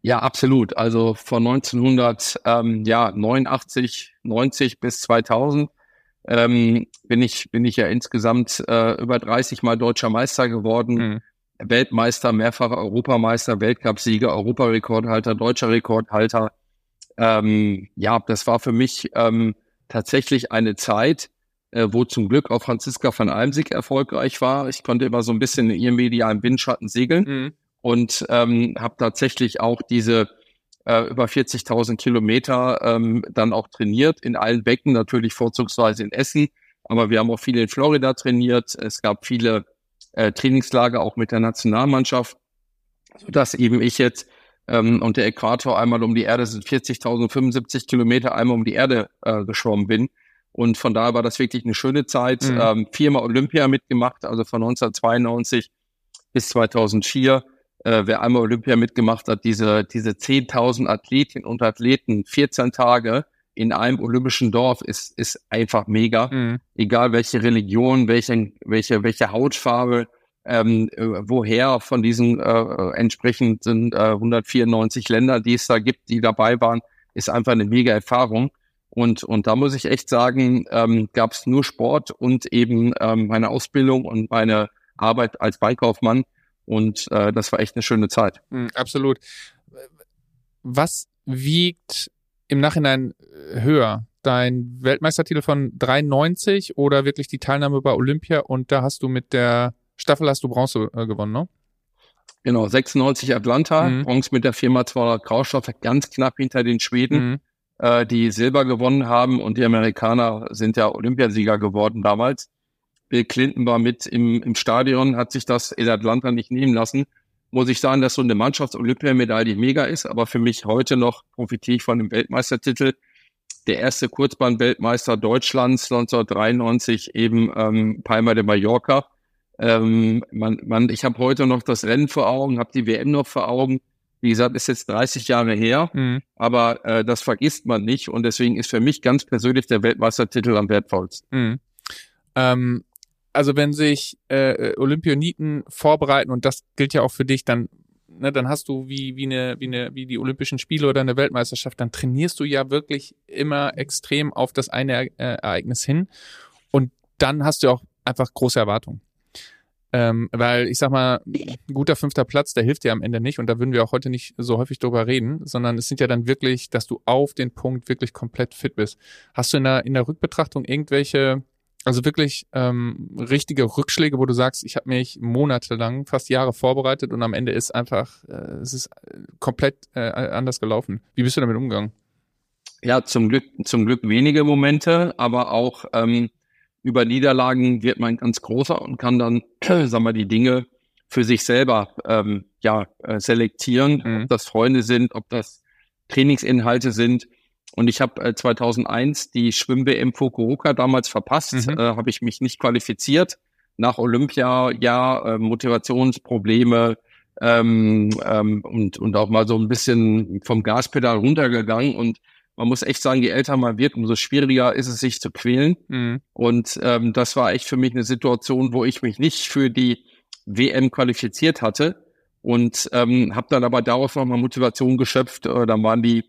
Ja, absolut. Also von 1989, 90 bis 2000 ähm, bin ich bin ich ja insgesamt äh, über 30 Mal deutscher Meister geworden, mhm. Weltmeister, mehrfacher Europameister, Weltcupsieger, Europarekordhalter, deutscher Rekordhalter. Ähm, ja, das war für mich ähm, tatsächlich eine Zeit, äh, wo zum Glück auch Franziska von Almsig erfolgreich war. Ich konnte immer so ein bisschen in ihrem medialen Windschatten segeln mhm. und ähm, habe tatsächlich auch diese äh, über 40.000 Kilometer ähm, dann auch trainiert in allen Becken, natürlich vorzugsweise in Essen, aber wir haben auch viele in Florida trainiert. Es gab viele äh, Trainingslager auch mit der Nationalmannschaft, sodass eben ich jetzt ähm, und der Äquator einmal um die Erde sind 40.000, 75 Kilometer einmal um die Erde äh, geschwommen bin. Und von daher war das wirklich eine schöne Zeit. Mhm. Ähm, viermal Olympia mitgemacht, also von 1992 bis 2004. Äh, wer einmal Olympia mitgemacht hat, diese, diese 10.000 Athletinnen und Athleten, 14 Tage in einem olympischen Dorf ist, ist einfach mega. Mhm. Egal welche Religion, welche, welche, welche Hautfarbe, ähm, äh, woher von diesen äh, entsprechenden äh, 194 Ländern, die es da gibt, die dabei waren, ist einfach eine mega Erfahrung. Und, und da muss ich echt sagen, ähm, gab es nur Sport und eben ähm, meine Ausbildung und meine Arbeit als Beikaufmann. Und äh, das war echt eine schöne Zeit. Mhm, absolut. Was wiegt im Nachhinein äh, höher? Dein Weltmeistertitel von 93 oder wirklich die Teilnahme bei Olympia? Und da hast du mit der Staffel hast du Bronze äh, gewonnen, ne? Genau, 96 Atlanta, mhm. Bronze mit der Firma 200 Graustoff, ganz knapp hinter den Schweden. Mhm äh, die Silber gewonnen haben und die Amerikaner sind ja Olympiasieger geworden damals. Bill Clinton war mit im, im Stadion, hat sich das in Atlanta nicht nehmen lassen. Muss ich sagen, dass so eine Mannschafts-Olympiamedaille mega ist, aber für mich heute noch profitiere ich von dem Weltmeistertitel. Der erste Kurzbahn-Weltmeister Deutschlands 1993 eben ähm, Palma de Mallorca. Ähm, man, man, ich habe heute noch das Rennen vor Augen, habe die WM noch vor Augen. Wie gesagt, ist jetzt 30 Jahre her, mhm. aber äh, das vergisst man nicht und deswegen ist für mich ganz persönlich der Weltmeistertitel am wertvollsten. Mhm. Ähm, also wenn sich äh, Olympioniken vorbereiten und das gilt ja auch für dich, dann ne, dann hast du wie wie eine wie eine wie die Olympischen Spiele oder eine Weltmeisterschaft, dann trainierst du ja wirklich immer extrem auf das eine äh, Ereignis hin und dann hast du auch einfach große Erwartungen. Ähm, weil ich sag mal, ein guter fünfter Platz, der hilft dir am Ende nicht und da würden wir auch heute nicht so häufig drüber reden, sondern es sind ja dann wirklich, dass du auf den Punkt wirklich komplett fit bist. Hast du in der, in der Rückbetrachtung irgendwelche, also wirklich ähm, richtige Rückschläge, wo du sagst, ich habe mich monatelang, fast Jahre vorbereitet und am Ende ist einfach, äh, es ist komplett äh, anders gelaufen. Wie bist du damit umgegangen? Ja, zum Glück, zum Glück wenige Momente, aber auch ähm, über Niederlagen wird man ganz großer und kann dann, sagen wir, die Dinge für sich selber ähm, ja äh, selektieren, mhm. ob das Freunde sind, ob das Trainingsinhalte sind. Und ich habe äh, 2001 die Schwimm-WM Fukuoka damals verpasst, mhm. äh, habe ich mich nicht qualifiziert. Nach Olympia, ja, äh, Motivationsprobleme ähm, ähm, und, und auch mal so ein bisschen vom Gaspedal runtergegangen. Und man muss echt sagen, je älter man wird, umso schwieriger ist es, sich zu quälen. Mhm. Und ähm, das war echt für mich eine Situation, wo ich mich nicht für die WM qualifiziert hatte und ähm, habe dann aber daraus nochmal Motivation geschöpft. Äh, dann waren die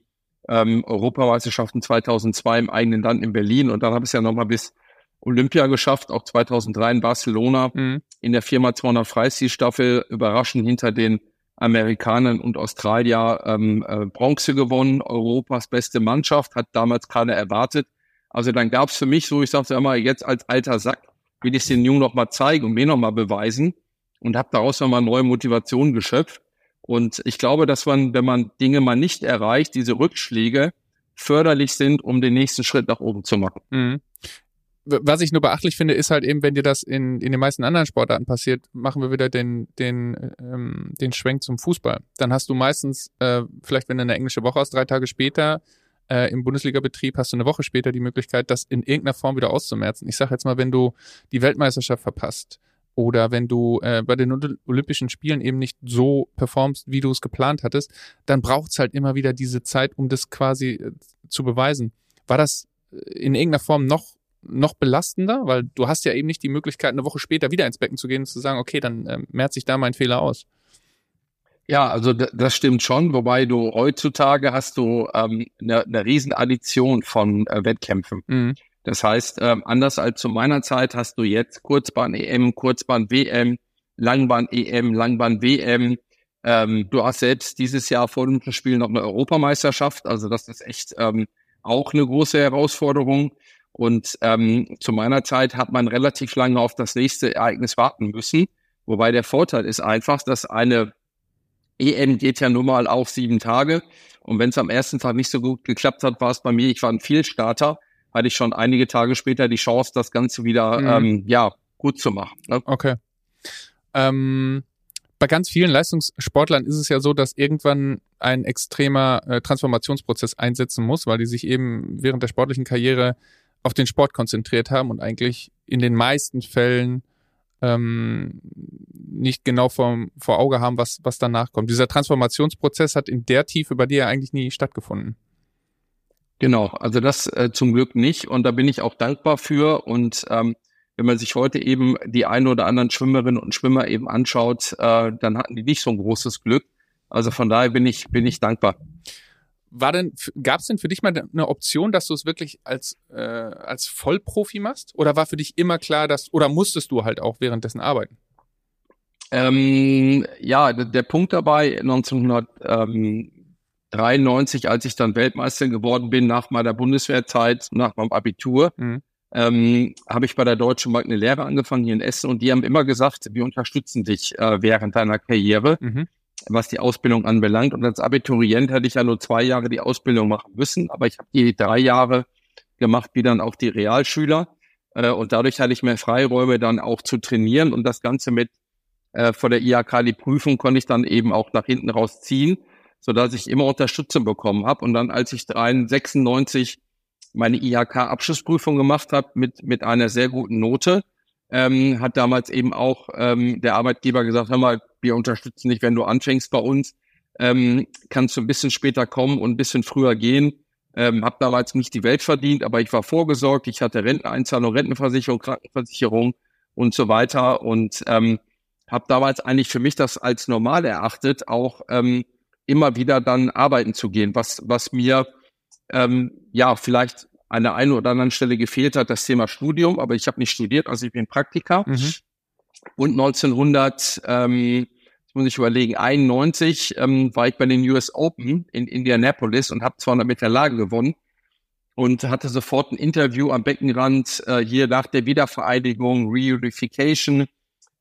ähm, Europameisterschaften 2002 im eigenen Land in Berlin und dann habe ich es ja nochmal bis Olympia geschafft, auch 2003 in Barcelona mhm. in der Firma 200 Freistilstaffel überraschend hinter den Amerikanern und Australier ähm, äh, Bronze gewonnen, Europas beste Mannschaft, hat damals keiner erwartet. Also dann gab es für mich so, ich sagte immer, jetzt als alter Sack will ich den Jungen noch mal zeigen und mir noch mal beweisen und habe daraus nochmal neue Motivation geschöpft. Und ich glaube, dass man, wenn man Dinge mal nicht erreicht, diese Rückschläge förderlich sind, um den nächsten Schritt nach oben zu machen. Mhm. Was ich nur beachtlich finde, ist halt eben, wenn dir das in, in den meisten anderen Sportarten passiert, machen wir wieder den, den, ähm, den Schwenk zum Fußball. Dann hast du meistens, äh, vielleicht wenn du eine englische Woche hast, drei Tage später äh, im Bundesliga-Betrieb hast du eine Woche später die Möglichkeit, das in irgendeiner Form wieder auszumerzen. Ich sage jetzt mal, wenn du die Weltmeisterschaft verpasst, oder wenn du äh, bei den Olympischen Spielen eben nicht so performst, wie du es geplant hattest, dann braucht es halt immer wieder diese Zeit, um das quasi äh, zu beweisen. War das äh, in irgendeiner Form noch noch belastender, weil du hast ja eben nicht die Möglichkeit, eine Woche später wieder ins Becken zu gehen und zu sagen, okay, dann äh, merzt sich da mein Fehler aus. Ja, also das stimmt schon, wobei du heutzutage hast du ähm, eine, eine Riesenaddition von äh, Wettkämpfen. Mhm. Das heißt, ähm, anders als zu meiner Zeit hast du jetzt Kurzbahn-EM, Kurzbahn-WM, Langbahn-EM, Langbahn-WM. Ähm, du hast selbst dieses Jahr vor dem Spiel noch eine Europameisterschaft. Also das ist echt ähm, auch eine große Herausforderung. Und ähm, zu meiner Zeit hat man relativ lange auf das nächste Ereignis warten müssen. Wobei der Vorteil ist einfach, dass eine EM geht ja nun mal auf sieben Tage. Und wenn es am ersten Tag nicht so gut geklappt hat, war es bei mir, ich war ein Vielstarter hatte ich schon einige Tage später die Chance, das Ganze wieder mhm. ähm, ja gut zu machen. Ne? Okay. Ähm, bei ganz vielen Leistungssportlern ist es ja so, dass irgendwann ein extremer äh, Transformationsprozess einsetzen muss, weil die sich eben während der sportlichen Karriere auf den Sport konzentriert haben und eigentlich in den meisten Fällen ähm, nicht genau vor, vor Auge haben, was, was danach kommt. Dieser Transformationsprozess hat in der Tiefe bei dir eigentlich nie stattgefunden. Genau, also das äh, zum Glück nicht und da bin ich auch dankbar für und ähm, wenn man sich heute eben die ein oder anderen Schwimmerinnen und Schwimmer eben anschaut, äh, dann hatten die nicht so ein großes Glück. Also von daher bin ich bin ich dankbar. War denn gab es denn für dich mal eine Option, dass du es wirklich als äh, als Vollprofi machst oder war für dich immer klar, dass oder musstest du halt auch währenddessen arbeiten? Ähm, ja, der, der Punkt dabei 1900 ähm, 93, als ich dann Weltmeister geworden bin, nach meiner Bundeswehrzeit, nach meinem Abitur, mhm. ähm, habe ich bei der Deutschen Bank eine Lehre angefangen hier in Essen und die haben immer gesagt, wir unterstützen dich äh, während deiner Karriere, mhm. Was die Ausbildung anbelangt. Und als Abiturient hätte ich ja nur zwei Jahre die Ausbildung machen müssen, aber ich habe die drei Jahre gemacht, wie dann auch die Realschüler. Äh, und dadurch hatte ich mehr Freiräume dann auch zu trainieren und das Ganze mit äh, vor der IHK die Prüfung konnte ich dann eben auch nach hinten raus ziehen so dass ich immer Unterstützung bekommen habe. Und dann, als ich 96 meine IHK-Abschlussprüfung gemacht habe mit, mit einer sehr guten Note, ähm, hat damals eben auch ähm, der Arbeitgeber gesagt, hör mal, wir unterstützen dich, wenn du anfängst bei uns, ähm, kannst du ein bisschen später kommen und ein bisschen früher gehen. Ähm, habe damals nicht die Welt verdient, aber ich war vorgesorgt, ich hatte Renteneinzahlung, Rentenversicherung, Krankenversicherung und so weiter. Und ähm, habe damals eigentlich für mich das als normal erachtet, auch ähm, immer wieder dann arbeiten zu gehen, was, was mir ähm, ja vielleicht an der einen oder anderen Stelle gefehlt hat, das Thema Studium, aber ich habe nicht studiert, also ich bin Praktiker. Mhm. Und 1900, ähm, das muss ich überlegen, 91 ähm, war ich bei den US Open in Indianapolis und habe 200 Meter Lage gewonnen und hatte sofort ein Interview am Beckenrand äh, hier nach der Wiedervereinigung, Reunification.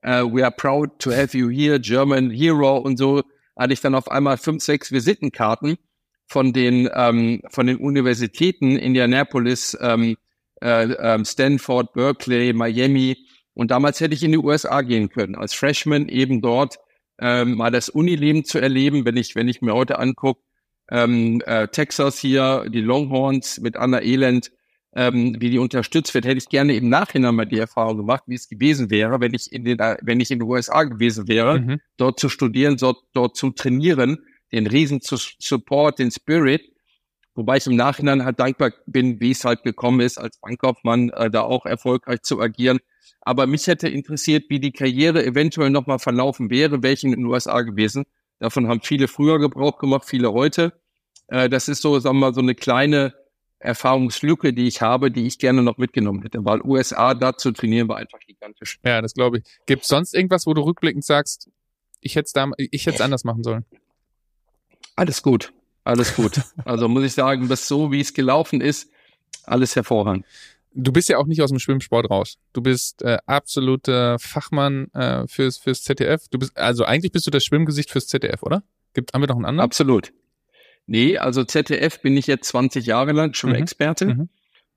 Uh, we are proud to have you here, German Hero und so hatte ich dann auf einmal fünf, sechs Visitenkarten von den, ähm, von den Universitäten Indianapolis, ähm, äh, ähm, Stanford, Berkeley, Miami. Und damals hätte ich in die USA gehen können, als Freshman eben dort ähm, mal das Unileben zu erleben, wenn ich, wenn ich mir heute angucke, ähm, äh, Texas hier, die Longhorns mit Anna Elend, ähm, wie die unterstützt wird, hätte ich gerne im Nachhinein mal die Erfahrung gemacht, wie es gewesen wäre, wenn ich in den, wenn ich in den USA gewesen wäre, mhm. dort zu studieren, dort, dort zu trainieren, den riesen Support, den Spirit. Wobei ich im Nachhinein halt dankbar bin, wie es halt gekommen ist, als Bankkaufmann äh, da auch erfolgreich zu agieren. Aber mich hätte interessiert, wie die Karriere eventuell nochmal verlaufen wäre, welchen in den USA gewesen. Davon haben viele früher Gebrauch gemacht, viele heute. Äh, das ist so, sagen wir mal, so eine kleine Erfahrungslücke, die ich habe, die ich gerne noch mitgenommen hätte, weil USA da zu trainieren war einfach gigantisch. Ja, das glaube ich. Gibt es sonst irgendwas, wo du rückblickend sagst, ich hätte es da, ich hätte es anders machen sollen? Alles gut, alles gut. also muss ich sagen, bis so wie es gelaufen ist, alles hervorragend. Du bist ja auch nicht aus dem Schwimmsport raus. Du bist äh, absoluter Fachmann äh, fürs fürs ZDF. Du bist also eigentlich bist du das Schwimmgesicht fürs ZDF, oder? Gibt haben wir noch einen anderen? Absolut. Nee, also ZDF bin ich jetzt 20 Jahre lang schon mhm. Mhm.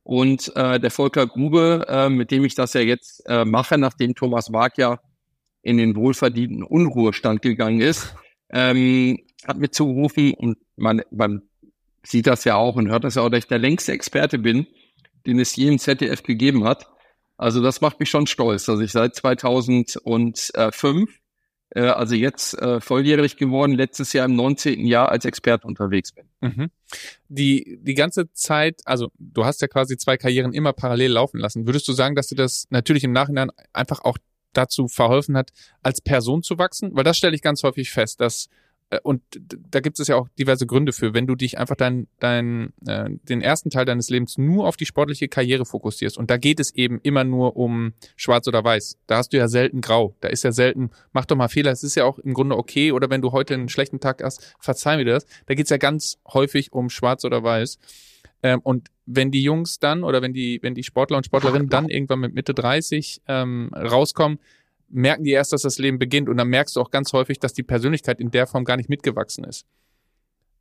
Und äh, der Volker Grube, äh, mit dem ich das ja jetzt äh, mache, nachdem Thomas Mark ja in den wohlverdienten Unruhestand gegangen ist, ähm, hat mir zugerufen und man, man sieht das ja auch und hört das ja auch, dass ich der längste Experte bin, den es je im ZDF gegeben hat. Also das macht mich schon stolz, dass ich seit 2005 äh, also jetzt äh, volljährig geworden, letztes Jahr im 19. Jahr als Experte unterwegs bin. Mhm. Die, die ganze Zeit, also du hast ja quasi zwei Karrieren immer parallel laufen lassen. Würdest du sagen, dass dir das natürlich im Nachhinein einfach auch dazu verholfen hat, als Person zu wachsen? Weil das stelle ich ganz häufig fest, dass und da gibt es ja auch diverse Gründe für, wenn du dich einfach dein, dein, äh, den ersten Teil deines Lebens nur auf die sportliche Karriere fokussierst. Und da geht es eben immer nur um schwarz oder weiß. Da hast du ja selten grau. Da ist ja selten, mach doch mal Fehler, es ist ja auch im Grunde okay. Oder wenn du heute einen schlechten Tag hast, verzeih mir das. Da geht es ja ganz häufig um schwarz oder weiß. Ähm, und wenn die Jungs dann oder wenn die, wenn die Sportler und Sportlerinnen dann irgendwann mit Mitte 30 ähm, rauskommen, merken die erst, dass das Leben beginnt und dann merkst du auch ganz häufig, dass die Persönlichkeit in der Form gar nicht mitgewachsen ist.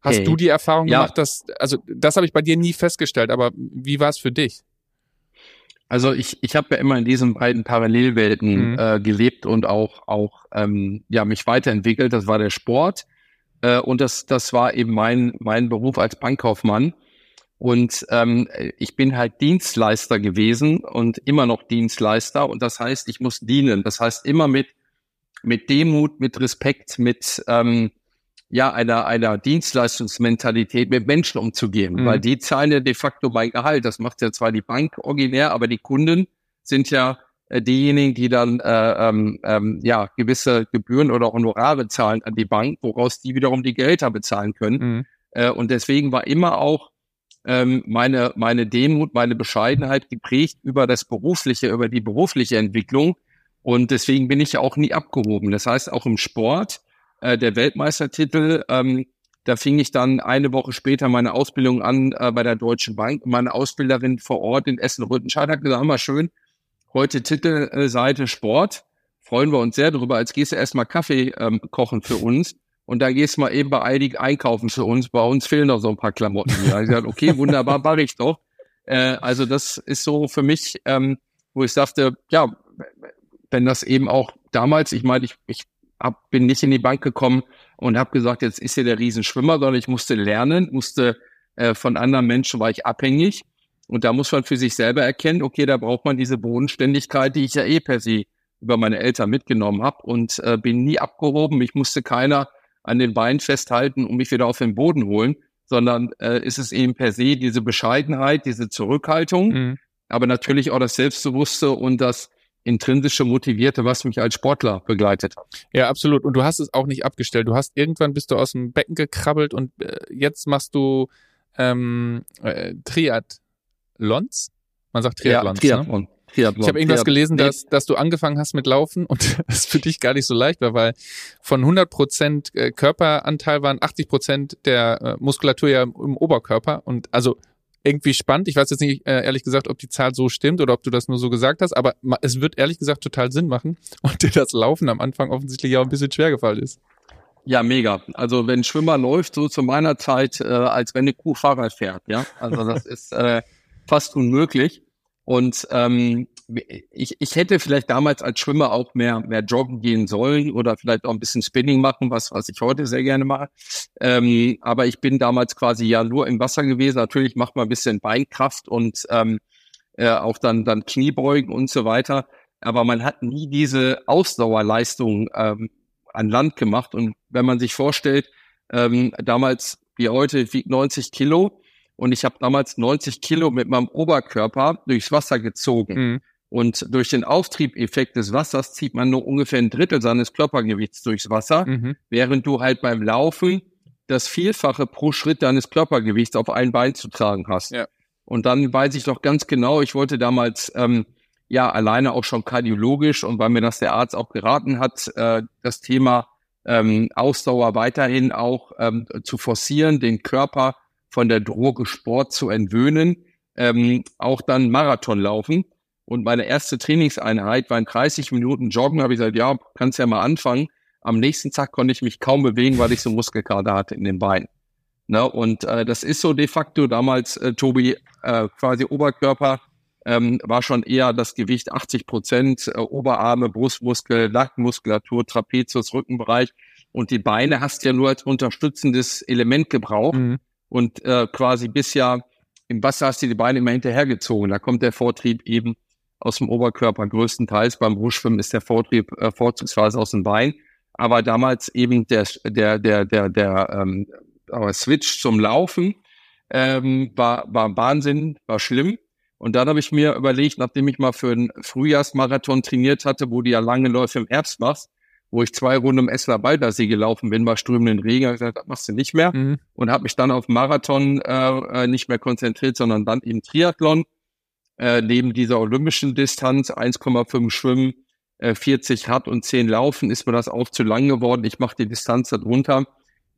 Hast hey. du die Erfahrung ja. gemacht, dass, also das habe ich bei dir nie festgestellt, aber wie war es für dich? Also ich, ich habe ja immer in diesen beiden Parallelwelten mhm. äh, gelebt und auch, auch ähm, ja, mich weiterentwickelt. Das war der Sport äh, und das, das war eben mein, mein Beruf als Bankkaufmann. Und ähm, ich bin halt Dienstleister gewesen und immer noch Dienstleister. Und das heißt, ich muss dienen. Das heißt, immer mit, mit Demut, mit Respekt, mit ähm, ja, einer, einer Dienstleistungsmentalität mit Menschen umzugehen. Mhm. Weil die zahlen ja de facto mein Gehalt. Das macht ja zwar die Bank originär, aber die Kunden sind ja äh, diejenigen, die dann äh, ähm, ähm, ja gewisse Gebühren oder Honorare zahlen an die Bank, woraus die wiederum die Gehälter bezahlen können. Mhm. Äh, und deswegen war immer auch ähm, meine, meine Demut, meine Bescheidenheit geprägt über das Berufliche, über die berufliche Entwicklung. Und deswegen bin ich ja auch nie abgehoben. Das heißt, auch im Sport, äh, der Weltmeistertitel, ähm, da fing ich dann eine Woche später meine Ausbildung an äh, bei der Deutschen Bank. Meine Ausbilderin vor Ort in Essen-Rüttenscheid hat gesagt, mal schön, heute Titelseite Sport. Freuen wir uns sehr darüber, als gehst du erstmal Kaffee ähm, kochen für uns und dann gehst du mal eben bei Eidig einkaufen für uns. Bei uns fehlen noch so ein paar Klamotten. Ja, ich gesagt, okay, wunderbar, mache ich doch. Äh, also das ist so für mich, ähm, wo ich sagte, ja, wenn das eben auch damals, ich meine, ich, ich hab, bin nicht in die Bank gekommen und habe gesagt, jetzt ist hier der Riesenschwimmer, sondern ich musste lernen, musste äh, von anderen Menschen war ich abhängig. Und da muss man für sich selber erkennen, okay, da braucht man diese Bodenständigkeit, die ich ja eh per se über meine Eltern mitgenommen habe und äh, bin nie abgehoben. Mich musste keiner an den Beinen festhalten und mich wieder auf den Boden holen, sondern äh, ist es eben per se diese Bescheidenheit, diese Zurückhaltung, mhm. aber natürlich auch das Selbstbewusste und das intrinsische Motivierte, was mich als Sportler begleitet hat. Ja, absolut. Und du hast es auch nicht abgestellt. Du hast irgendwann bist du aus dem Becken gekrabbelt und äh, jetzt machst du ähm, äh, Triathlons. Man sagt Triathlons. Ja, Triathlon. Ne? Triathlon. Ich habe irgendwas gelesen, dass, dass du angefangen hast mit Laufen und das für dich gar nicht so leicht war, weil von 100 Prozent äh, Körperanteil waren 80 Prozent der äh, Muskulatur ja im, Oberkörper und also irgendwie spannend. Ich weiß jetzt nicht äh, ehrlich gesagt, ob die Zahl so stimmt oder ob du das nur so gesagt hast, aber es wird ehrlich gesagt total Sinn machen und dir das Laufen am Anfang offensichtlich auch ein bisschen schwer gefallen ist. Ja, mega. Also wenn ein Schwimmer läuft, so zu meiner Zeit, äh, als wenn eine Kuh Fahrrad fährt, ja. Also das ist äh, fast unmöglich. Und ähm, ich, ich hätte vielleicht damals als Schwimmer auch mehr, mehr joggen gehen sollen oder vielleicht auch ein bisschen Spinning machen, was, was ich heute sehr gerne mache. Ähm, aber ich bin damals quasi ja nur im Wasser gewesen. Natürlich macht man ein bisschen Beinkraft und ähm, äh, auch dann, dann Kniebeugen und so weiter. Aber man hat nie diese Ausdauerleistung ähm, an Land gemacht. Und wenn man sich vorstellt, ähm, damals wie heute wiegt 90 Kilo und ich habe damals 90 Kilo mit meinem Oberkörper durchs Wasser gezogen. Mhm. Und durch den Auftriebeffekt des Wassers zieht man nur ungefähr ein Drittel seines Körpergewichts durchs Wasser, mhm. während du halt beim Laufen das Vielfache pro Schritt deines Körpergewichts auf ein Bein zu tragen hast. Ja. Und dann weiß ich doch ganz genau, ich wollte damals ähm, ja alleine auch schon kardiologisch und weil mir das der Arzt auch geraten hat, äh, das Thema ähm, Ausdauer weiterhin auch ähm, zu forcieren, den Körper von der Droge Sport zu entwöhnen, ähm, auch dann Marathon laufen. Und meine erste Trainingseinheit war in 30 Minuten Joggen. Habe ich gesagt, ja, kannst ja mal anfangen. Am nächsten Tag konnte ich mich kaum bewegen, weil ich so Muskelkater hatte in den Beinen. Ne? Und äh, das ist so de facto damals, äh, Tobi, äh, quasi Oberkörper ähm, war schon eher das Gewicht 80 Prozent, äh, Oberarme, Brustmuskel, Nackenmuskulatur, Trapezius, Rückenbereich. Und die Beine hast ja nur als unterstützendes Element gebraucht. Mhm. Und äh, quasi bis ja im Wasser hast du die Beine immer hinterhergezogen. Da kommt der Vortrieb eben aus dem Oberkörper größtenteils. Beim Brustschwimmen ist der Vortrieb äh, vorzugsweise aus dem Bein. Aber damals eben der, der, der, der, der ähm, Switch zum Laufen ähm, war, war Wahnsinn, war schlimm. Und dann habe ich mir überlegt, nachdem ich mal für einen Frühjahrsmarathon trainiert hatte, wo du ja lange Läufe im Herbst machst, wo ich zwei Runden im Essener Baldersee gelaufen bin, war strömenden Regen, habe ich gesagt, das machst du nicht mehr. Mhm. Und habe mich dann auf Marathon äh, äh, nicht mehr konzentriert, sondern dann eben Triathlon äh, neben dieser olympischen Distanz, 1,5 Schwimmen, äh, 40 Rad und 10 Laufen, ist mir das auch zu lang geworden. Ich mache die Distanz darunter,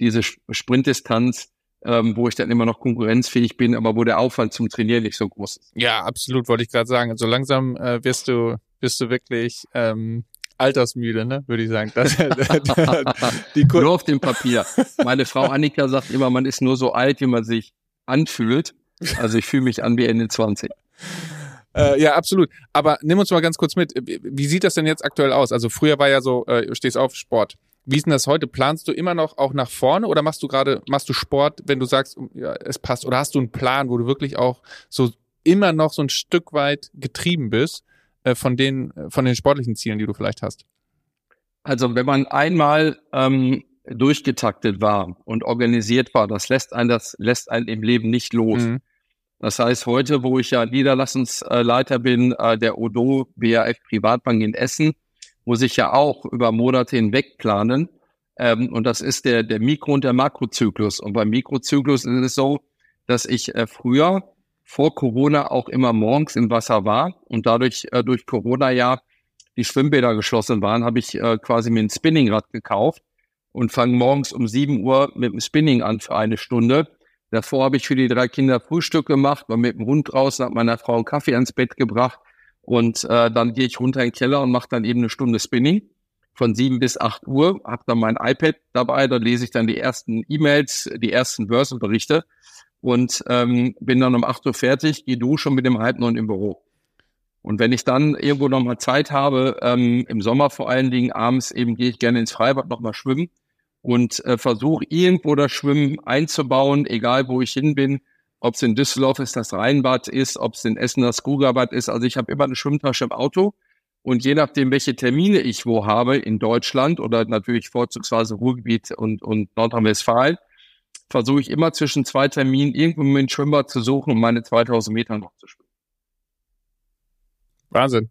diese Sprintdistanz, ähm, wo ich dann immer noch konkurrenzfähig bin, aber wo der Aufwand zum Trainieren nicht so groß ist. Ja, absolut, wollte ich gerade sagen. So also langsam äh, wirst du, wirst du wirklich ähm, altersmüde, ne, würde ich sagen. Das, die nur auf dem Papier. Meine Frau Annika sagt immer, man ist nur so alt, wie man sich anfühlt. Also ich fühle mich an wie Ende 20. Äh, ja, absolut. Aber nimm uns mal ganz kurz mit. Wie sieht das denn jetzt aktuell aus? Also früher war ja so, äh, stehst auf Sport. Wie ist denn das heute? Planst du immer noch auch nach vorne oder machst du gerade, machst du Sport, wenn du sagst, ja, es passt? Oder hast du einen Plan, wo du wirklich auch so immer noch so ein Stück weit getrieben bist äh, von den, von den sportlichen Zielen, die du vielleicht hast? Also wenn man einmal ähm, durchgetaktet war und organisiert war, das lässt einen, das lässt einen im Leben nicht los. Mhm. Das heißt, heute, wo ich ja Niederlassungsleiter bin, äh, der Odo BAF Privatbank in Essen, muss ich ja auch über Monate hinweg planen. Ähm, und das ist der, der Mikro- und der Makrozyklus. Und beim Mikrozyklus ist es so, dass ich äh, früher vor Corona auch immer morgens im Wasser war und dadurch äh, durch Corona ja die Schwimmbäder geschlossen waren, habe ich äh, quasi mir ein Spinningrad gekauft und fange morgens um sieben Uhr mit dem Spinning an für eine Stunde. Davor habe ich für die drei Kinder Frühstück gemacht, war mit dem Hund draußen, habe meiner Frau einen Kaffee ans Bett gebracht und äh, dann gehe ich runter in den Keller und mache dann eben eine Stunde Spinning. Von sieben bis acht Uhr, habe dann mein iPad dabei, da lese ich dann die ersten E-Mails, die ersten Börsenberichte und ähm, bin dann um acht Uhr fertig, gehe du schon mit dem halb neun im Büro. Und wenn ich dann irgendwo nochmal Zeit habe, ähm, im Sommer vor allen Dingen abends eben gehe ich gerne ins Freibad nochmal schwimmen und äh, versuche irgendwo das Schwimmen einzubauen, egal wo ich hin bin. Ob es in Düsseldorf ist, das Rheinbad ist, ob es in Essen das Kugerbad ist. Also ich habe immer eine Schwimmtasche im Auto und je nachdem, welche Termine ich wo habe in Deutschland oder natürlich vorzugsweise Ruhrgebiet und, und Nordrhein-Westfalen, versuche ich immer zwischen zwei Terminen irgendwo dem Schwimmbad zu suchen, um meine 2000 Meter noch zu schwimmen. Wahnsinn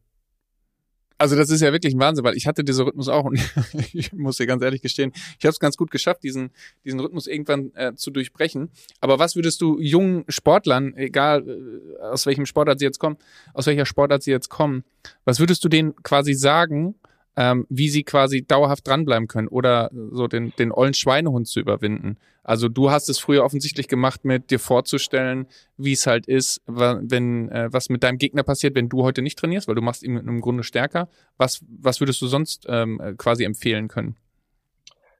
also das ist ja wirklich ein Wahnsinn, weil ich hatte diesen Rhythmus auch und ich muss dir ganz ehrlich gestehen, ich habe es ganz gut geschafft, diesen, diesen Rhythmus irgendwann äh, zu durchbrechen. Aber was würdest du jungen Sportlern, egal äh, aus welchem Sportart sie jetzt kommen, aus welcher Sportart sie jetzt kommen, was würdest du denen quasi sagen, ähm, wie sie quasi dauerhaft dranbleiben können oder so den, den ollen Schweinehund zu überwinden. Also du hast es früher offensichtlich gemacht, mit dir vorzustellen, wie es halt ist, wenn äh, was mit deinem Gegner passiert, wenn du heute nicht trainierst, weil du machst ihn im Grunde stärker. Was, was würdest du sonst ähm, quasi empfehlen können?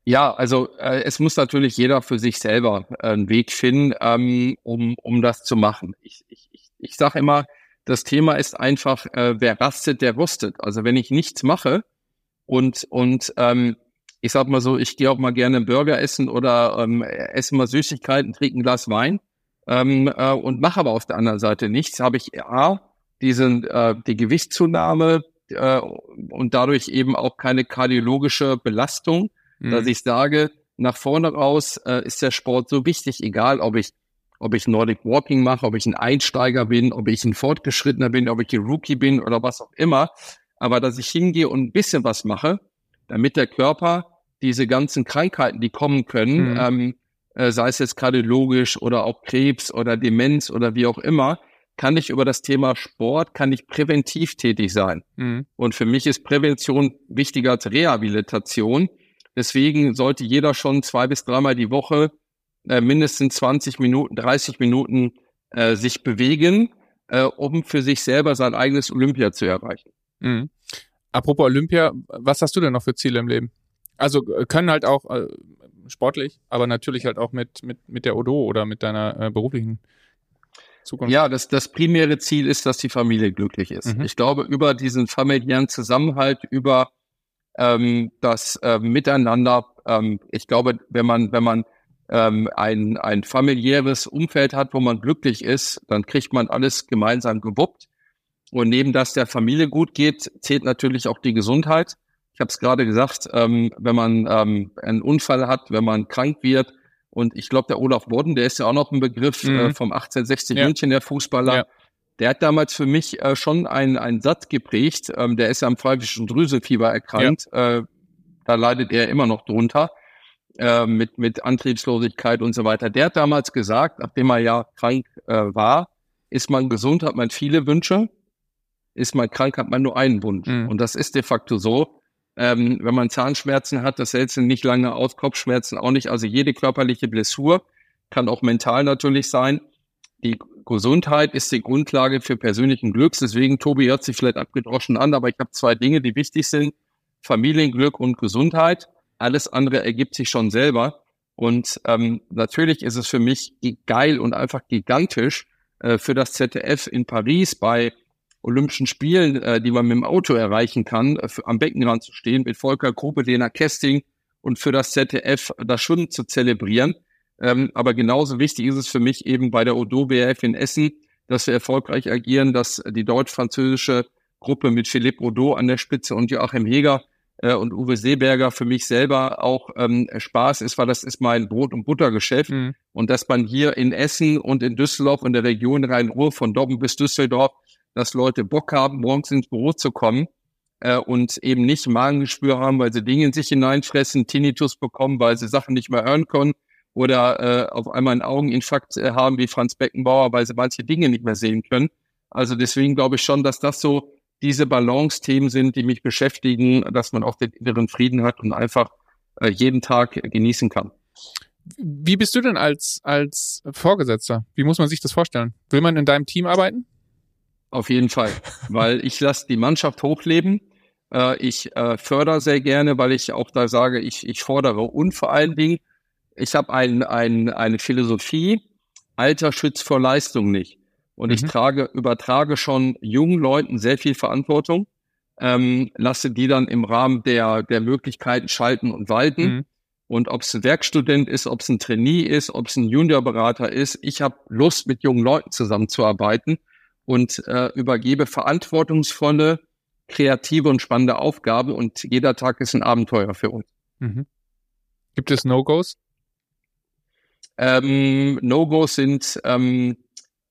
Ja, also äh, es muss natürlich jeder für sich selber äh, einen Weg finden, ähm, um, um das zu machen. Ich, ich, ich, ich sage immer, das Thema ist einfach, äh, wer rastet, der rostet. Also wenn ich nichts mache und, und ähm, ich sag mal so, ich gehe auch mal gerne Burger essen oder ähm, esse mal Süßigkeiten, trinke ein Glas Wein ähm, äh, und mache aber auf der anderen Seite nichts, habe ich A, diesen, äh, die Gewichtszunahme äh, und dadurch eben auch keine kardiologische Belastung, mhm. dass ich sage, nach vorne raus äh, ist der Sport so wichtig, egal ob ich ob ich Nordic Walking mache, ob ich ein Einsteiger bin, ob ich ein Fortgeschrittener bin, ob ich ein Rookie bin oder was auch immer. Aber dass ich hingehe und ein bisschen was mache, damit der Körper diese ganzen Krankheiten, die kommen können, mhm. ähm, äh, sei es jetzt kardiologisch oder auch Krebs oder Demenz oder wie auch immer, kann ich über das Thema Sport, kann ich präventiv tätig sein. Mhm. Und für mich ist Prävention wichtiger als Rehabilitation. Deswegen sollte jeder schon zwei bis dreimal die Woche äh, mindestens 20 Minuten, 30 Minuten äh, sich bewegen, äh, um für sich selber sein eigenes Olympia zu erreichen. Mhm. Apropos Olympia, was hast du denn noch für Ziele im Leben? Also äh, können halt auch äh, sportlich, aber natürlich halt auch mit, mit, mit der Odo oder mit deiner äh, beruflichen Zukunft. Ja, das, das primäre Ziel ist, dass die Familie glücklich ist. Mhm. Ich glaube, über diesen familiären Zusammenhalt, über ähm, das äh, Miteinander, ähm, ich glaube, wenn man, wenn man ähm, ein, ein familiäres Umfeld hat, wo man glücklich ist, dann kriegt man alles gemeinsam gewuppt. Und neben dass der Familie gut geht, zählt natürlich auch die Gesundheit. Ich habe es gerade gesagt, ähm, wenn man ähm, einen Unfall hat, wenn man krank wird, und ich glaube, der Olaf Bodden, der ist ja auch noch ein Begriff äh, mhm. äh, vom 1860 ja. München, der Fußballer. Ja. Der hat damals für mich äh, schon einen, einen Satz geprägt. Ähm, der ist ja am pfeifischen Drüselfieber erkrankt. Ja. Äh, da leidet er immer noch drunter äh, mit, mit Antriebslosigkeit und so weiter. Der hat damals gesagt, nachdem er ja krank äh, war, ist man gesund, hat man viele Wünsche. Ist man krank, hat man nur einen Wunsch. Mhm. Und das ist de facto so. Ähm, wenn man Zahnschmerzen hat, das hält sich nicht lange aus, Kopfschmerzen auch nicht. Also jede körperliche Blessur kann auch mental natürlich sein. Die Gesundheit ist die Grundlage für persönlichen Glücks. Deswegen, Tobi hört sich vielleicht abgedroschen an, aber ich habe zwei Dinge, die wichtig sind. Familienglück und Gesundheit. Alles andere ergibt sich schon selber. Und ähm, natürlich ist es für mich geil und einfach gigantisch äh, für das ZDF in Paris bei Olympischen Spielen, äh, die man mit dem Auto erreichen kann, äh, am Beckenrand zu stehen, mit Volker Gruppe, Lena Kesting und für das ZDF das schon zu zelebrieren. Ähm, aber genauso wichtig ist es für mich eben bei der Odo BRF in Essen, dass wir erfolgreich agieren, dass die deutsch-französische Gruppe mit Philippe Odo an der Spitze und Joachim Heger äh, und Uwe Seeberger für mich selber auch ähm, Spaß ist, weil das ist mein Brot- und Buttergeschäft. Mhm. Und dass man hier in Essen und in Düsseldorf und der Region Rhein-Ruhr von Dobben bis Düsseldorf dass Leute Bock haben, morgens ins Büro zu kommen äh, und eben nicht Magengespür haben, weil sie Dinge in sich hineinfressen, Tinnitus bekommen, weil sie Sachen nicht mehr hören können oder äh, auf einmal einen Augeninfarkt äh, haben wie Franz Beckenbauer, weil sie manche Dinge nicht mehr sehen können. Also deswegen glaube ich schon, dass das so diese Balance-Themen sind, die mich beschäftigen, dass man auch den inneren Frieden hat und einfach äh, jeden Tag genießen kann. Wie bist du denn als, als Vorgesetzter? Wie muss man sich das vorstellen? Will man in deinem Team arbeiten? Auf jeden Fall, weil ich lasse die Mannschaft hochleben. Äh, ich äh, fördere sehr gerne, weil ich auch da sage, ich, ich fordere und vor allen Dingen, ich habe ein, ein, eine Philosophie, Alter schützt vor Leistung nicht. Und mhm. ich trage, übertrage schon jungen Leuten sehr viel Verantwortung, ähm, lasse die dann im Rahmen der, der Möglichkeiten schalten und walten. Mhm. Und ob es ein Werkstudent ist, ob es ein Trainee ist, ob es ein Juniorberater ist, ich habe Lust, mit jungen Leuten zusammenzuarbeiten und äh, übergebe verantwortungsvolle, kreative und spannende Aufgabe und jeder Tag ist ein Abenteuer für uns. Mhm. Gibt es No-Gos? Ähm, No-Gos sind ähm,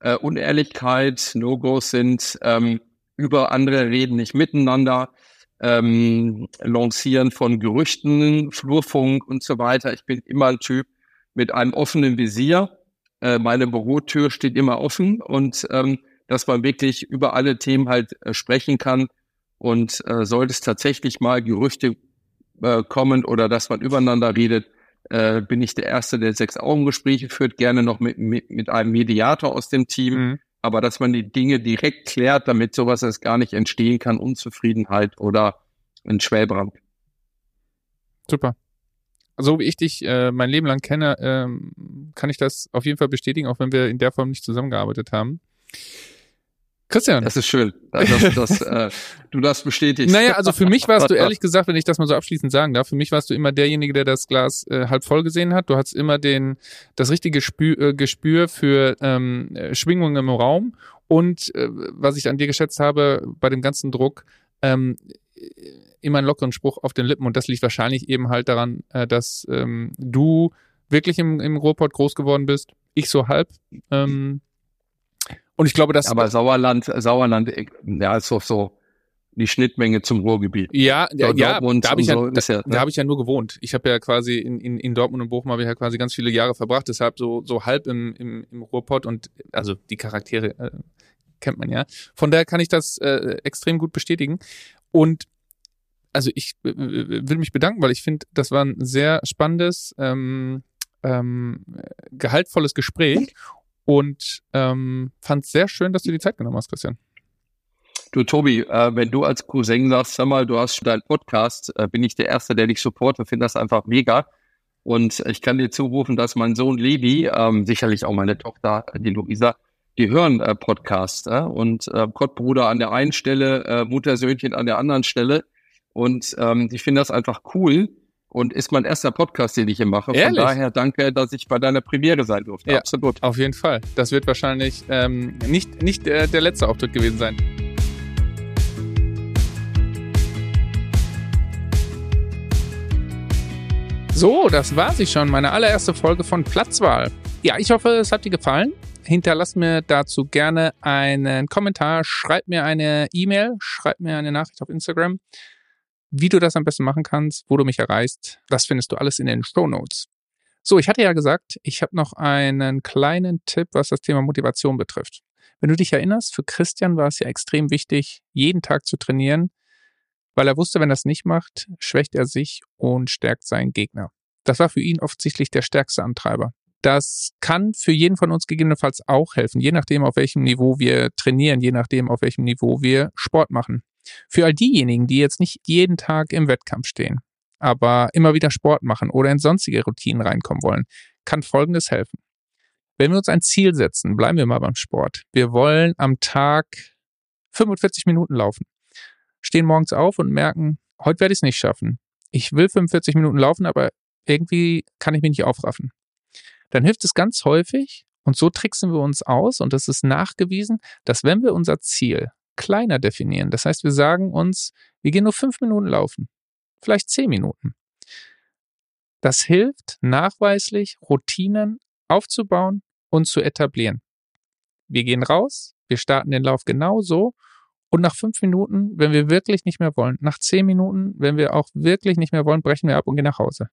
äh, Unehrlichkeit, No-Gos sind ähm, über andere reden nicht miteinander, ähm, Lancieren von Gerüchten, Flurfunk und so weiter. Ich bin immer ein Typ mit einem offenen Visier. Äh, meine Bürotür steht immer offen und ähm, dass man wirklich über alle Themen halt äh, sprechen kann. Und äh, sollte es tatsächlich mal Gerüchte äh, kommen oder dass man übereinander redet, äh, bin ich der Erste, der sechs Augengespräche führt, gerne noch mit, mit, mit einem Mediator aus dem Team. Mhm. Aber dass man die Dinge direkt klärt, damit sowas erst gar nicht entstehen kann, Unzufriedenheit oder ein Schwellbrand. Super. So wie ich dich äh, mein Leben lang kenne, ähm, kann ich das auf jeden Fall bestätigen, auch wenn wir in der Form nicht zusammengearbeitet haben. Christian. Das ist schön, dass, dass äh, du das bestätigst. Naja, also für mich warst du ehrlich gesagt, wenn ich das mal so abschließend sagen darf, für mich warst du immer derjenige, der das Glas äh, halb voll gesehen hat. Du hattest immer den das richtige Spür, äh, Gespür für ähm, äh, Schwingungen im Raum und äh, was ich an dir geschätzt habe bei dem ganzen Druck, ähm, immer einen lockeren Spruch auf den Lippen und das liegt wahrscheinlich eben halt daran, äh, dass ähm, du wirklich im, im Ruhrpott groß geworden bist, ich so halb. Ähm, und ich glaube, dass. Aber Sauerland, Sauerland, ja, ist so, so die Schnittmenge zum Ruhrgebiet. Ja, ja, ja da habe ich, ja, so ist ja, da, ne? da hab ich ja nur gewohnt. Ich habe ja quasi in, in, in Dortmund und Bochum habe ich ja quasi ganz viele Jahre verbracht, deshalb so, so halb im, im, im Ruhrpott und also die Charaktere äh, kennt man ja. Von daher kann ich das äh, extrem gut bestätigen. Und also ich äh, will mich bedanken, weil ich finde, das war ein sehr spannendes, ähm, ähm, gehaltvolles Gespräch und ähm, fand sehr schön, dass du die Zeit genommen hast, Christian. Du, Tobi, äh, wenn du als Cousin sagst, sag mal, du hast schon deinen Podcast, äh, bin ich der Erste, der dich supportet, finde das einfach mega. Und ich kann dir zurufen, dass mein Sohn Levi, ähm, sicherlich auch meine Tochter, äh, die Luisa, die hören äh, Podcast äh, und äh, Gottbruder an der einen Stelle, äh, Muttersöhnchen an der anderen Stelle. Und ähm, ich finde das einfach cool und ist mein erster Podcast, den ich hier mache. Ehrlich? Von daher danke, dass ich bei deiner Premiere sein durfte. Ja. Absolut. Auf jeden Fall. Das wird wahrscheinlich ähm, nicht, nicht äh, der letzte Auftritt gewesen sein. So, das war sie schon, meine allererste Folge von Platzwahl. Ja, ich hoffe, es hat dir gefallen. Hinterlass mir dazu gerne einen Kommentar, schreib mir eine E-Mail, schreib mir eine Nachricht auf Instagram. Wie du das am besten machen kannst, wo du mich erreichst, das findest du alles in den Show Notes. So, ich hatte ja gesagt, ich habe noch einen kleinen Tipp, was das Thema Motivation betrifft. Wenn du dich erinnerst, für Christian war es ja extrem wichtig, jeden Tag zu trainieren, weil er wusste, wenn er es nicht macht, schwächt er sich und stärkt seinen Gegner. Das war für ihn offensichtlich der stärkste Antreiber. Das kann für jeden von uns gegebenenfalls auch helfen, je nachdem, auf welchem Niveau wir trainieren, je nachdem, auf welchem Niveau wir Sport machen. Für all diejenigen, die jetzt nicht jeden Tag im Wettkampf stehen, aber immer wieder Sport machen oder in sonstige Routinen reinkommen wollen, kann Folgendes helfen. Wenn wir uns ein Ziel setzen, bleiben wir mal beim Sport. Wir wollen am Tag 45 Minuten laufen. Stehen morgens auf und merken, heute werde ich es nicht schaffen. Ich will 45 Minuten laufen, aber irgendwie kann ich mich nicht aufraffen. Dann hilft es ganz häufig, und so tricksen wir uns aus, und das ist nachgewiesen, dass wenn wir unser Ziel kleiner definieren, das heißt, wir sagen uns, wir gehen nur fünf Minuten laufen, vielleicht zehn Minuten. Das hilft nachweislich, Routinen aufzubauen und zu etablieren. Wir gehen raus, wir starten den Lauf genauso und nach fünf Minuten, wenn wir wirklich nicht mehr wollen, nach zehn Minuten, wenn wir auch wirklich nicht mehr wollen, brechen wir ab und gehen nach Hause.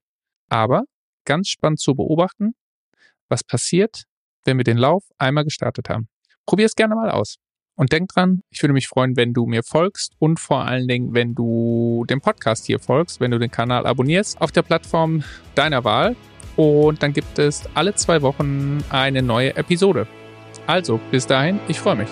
Aber ganz spannend zu beobachten, was passiert, wenn wir den Lauf einmal gestartet haben. Probier es gerne mal aus. Und denk dran, ich würde mich freuen, wenn du mir folgst und vor allen Dingen, wenn du dem Podcast hier folgst, wenn du den Kanal abonnierst auf der Plattform deiner Wahl. Und dann gibt es alle zwei Wochen eine neue Episode. Also, bis dahin, ich freue mich.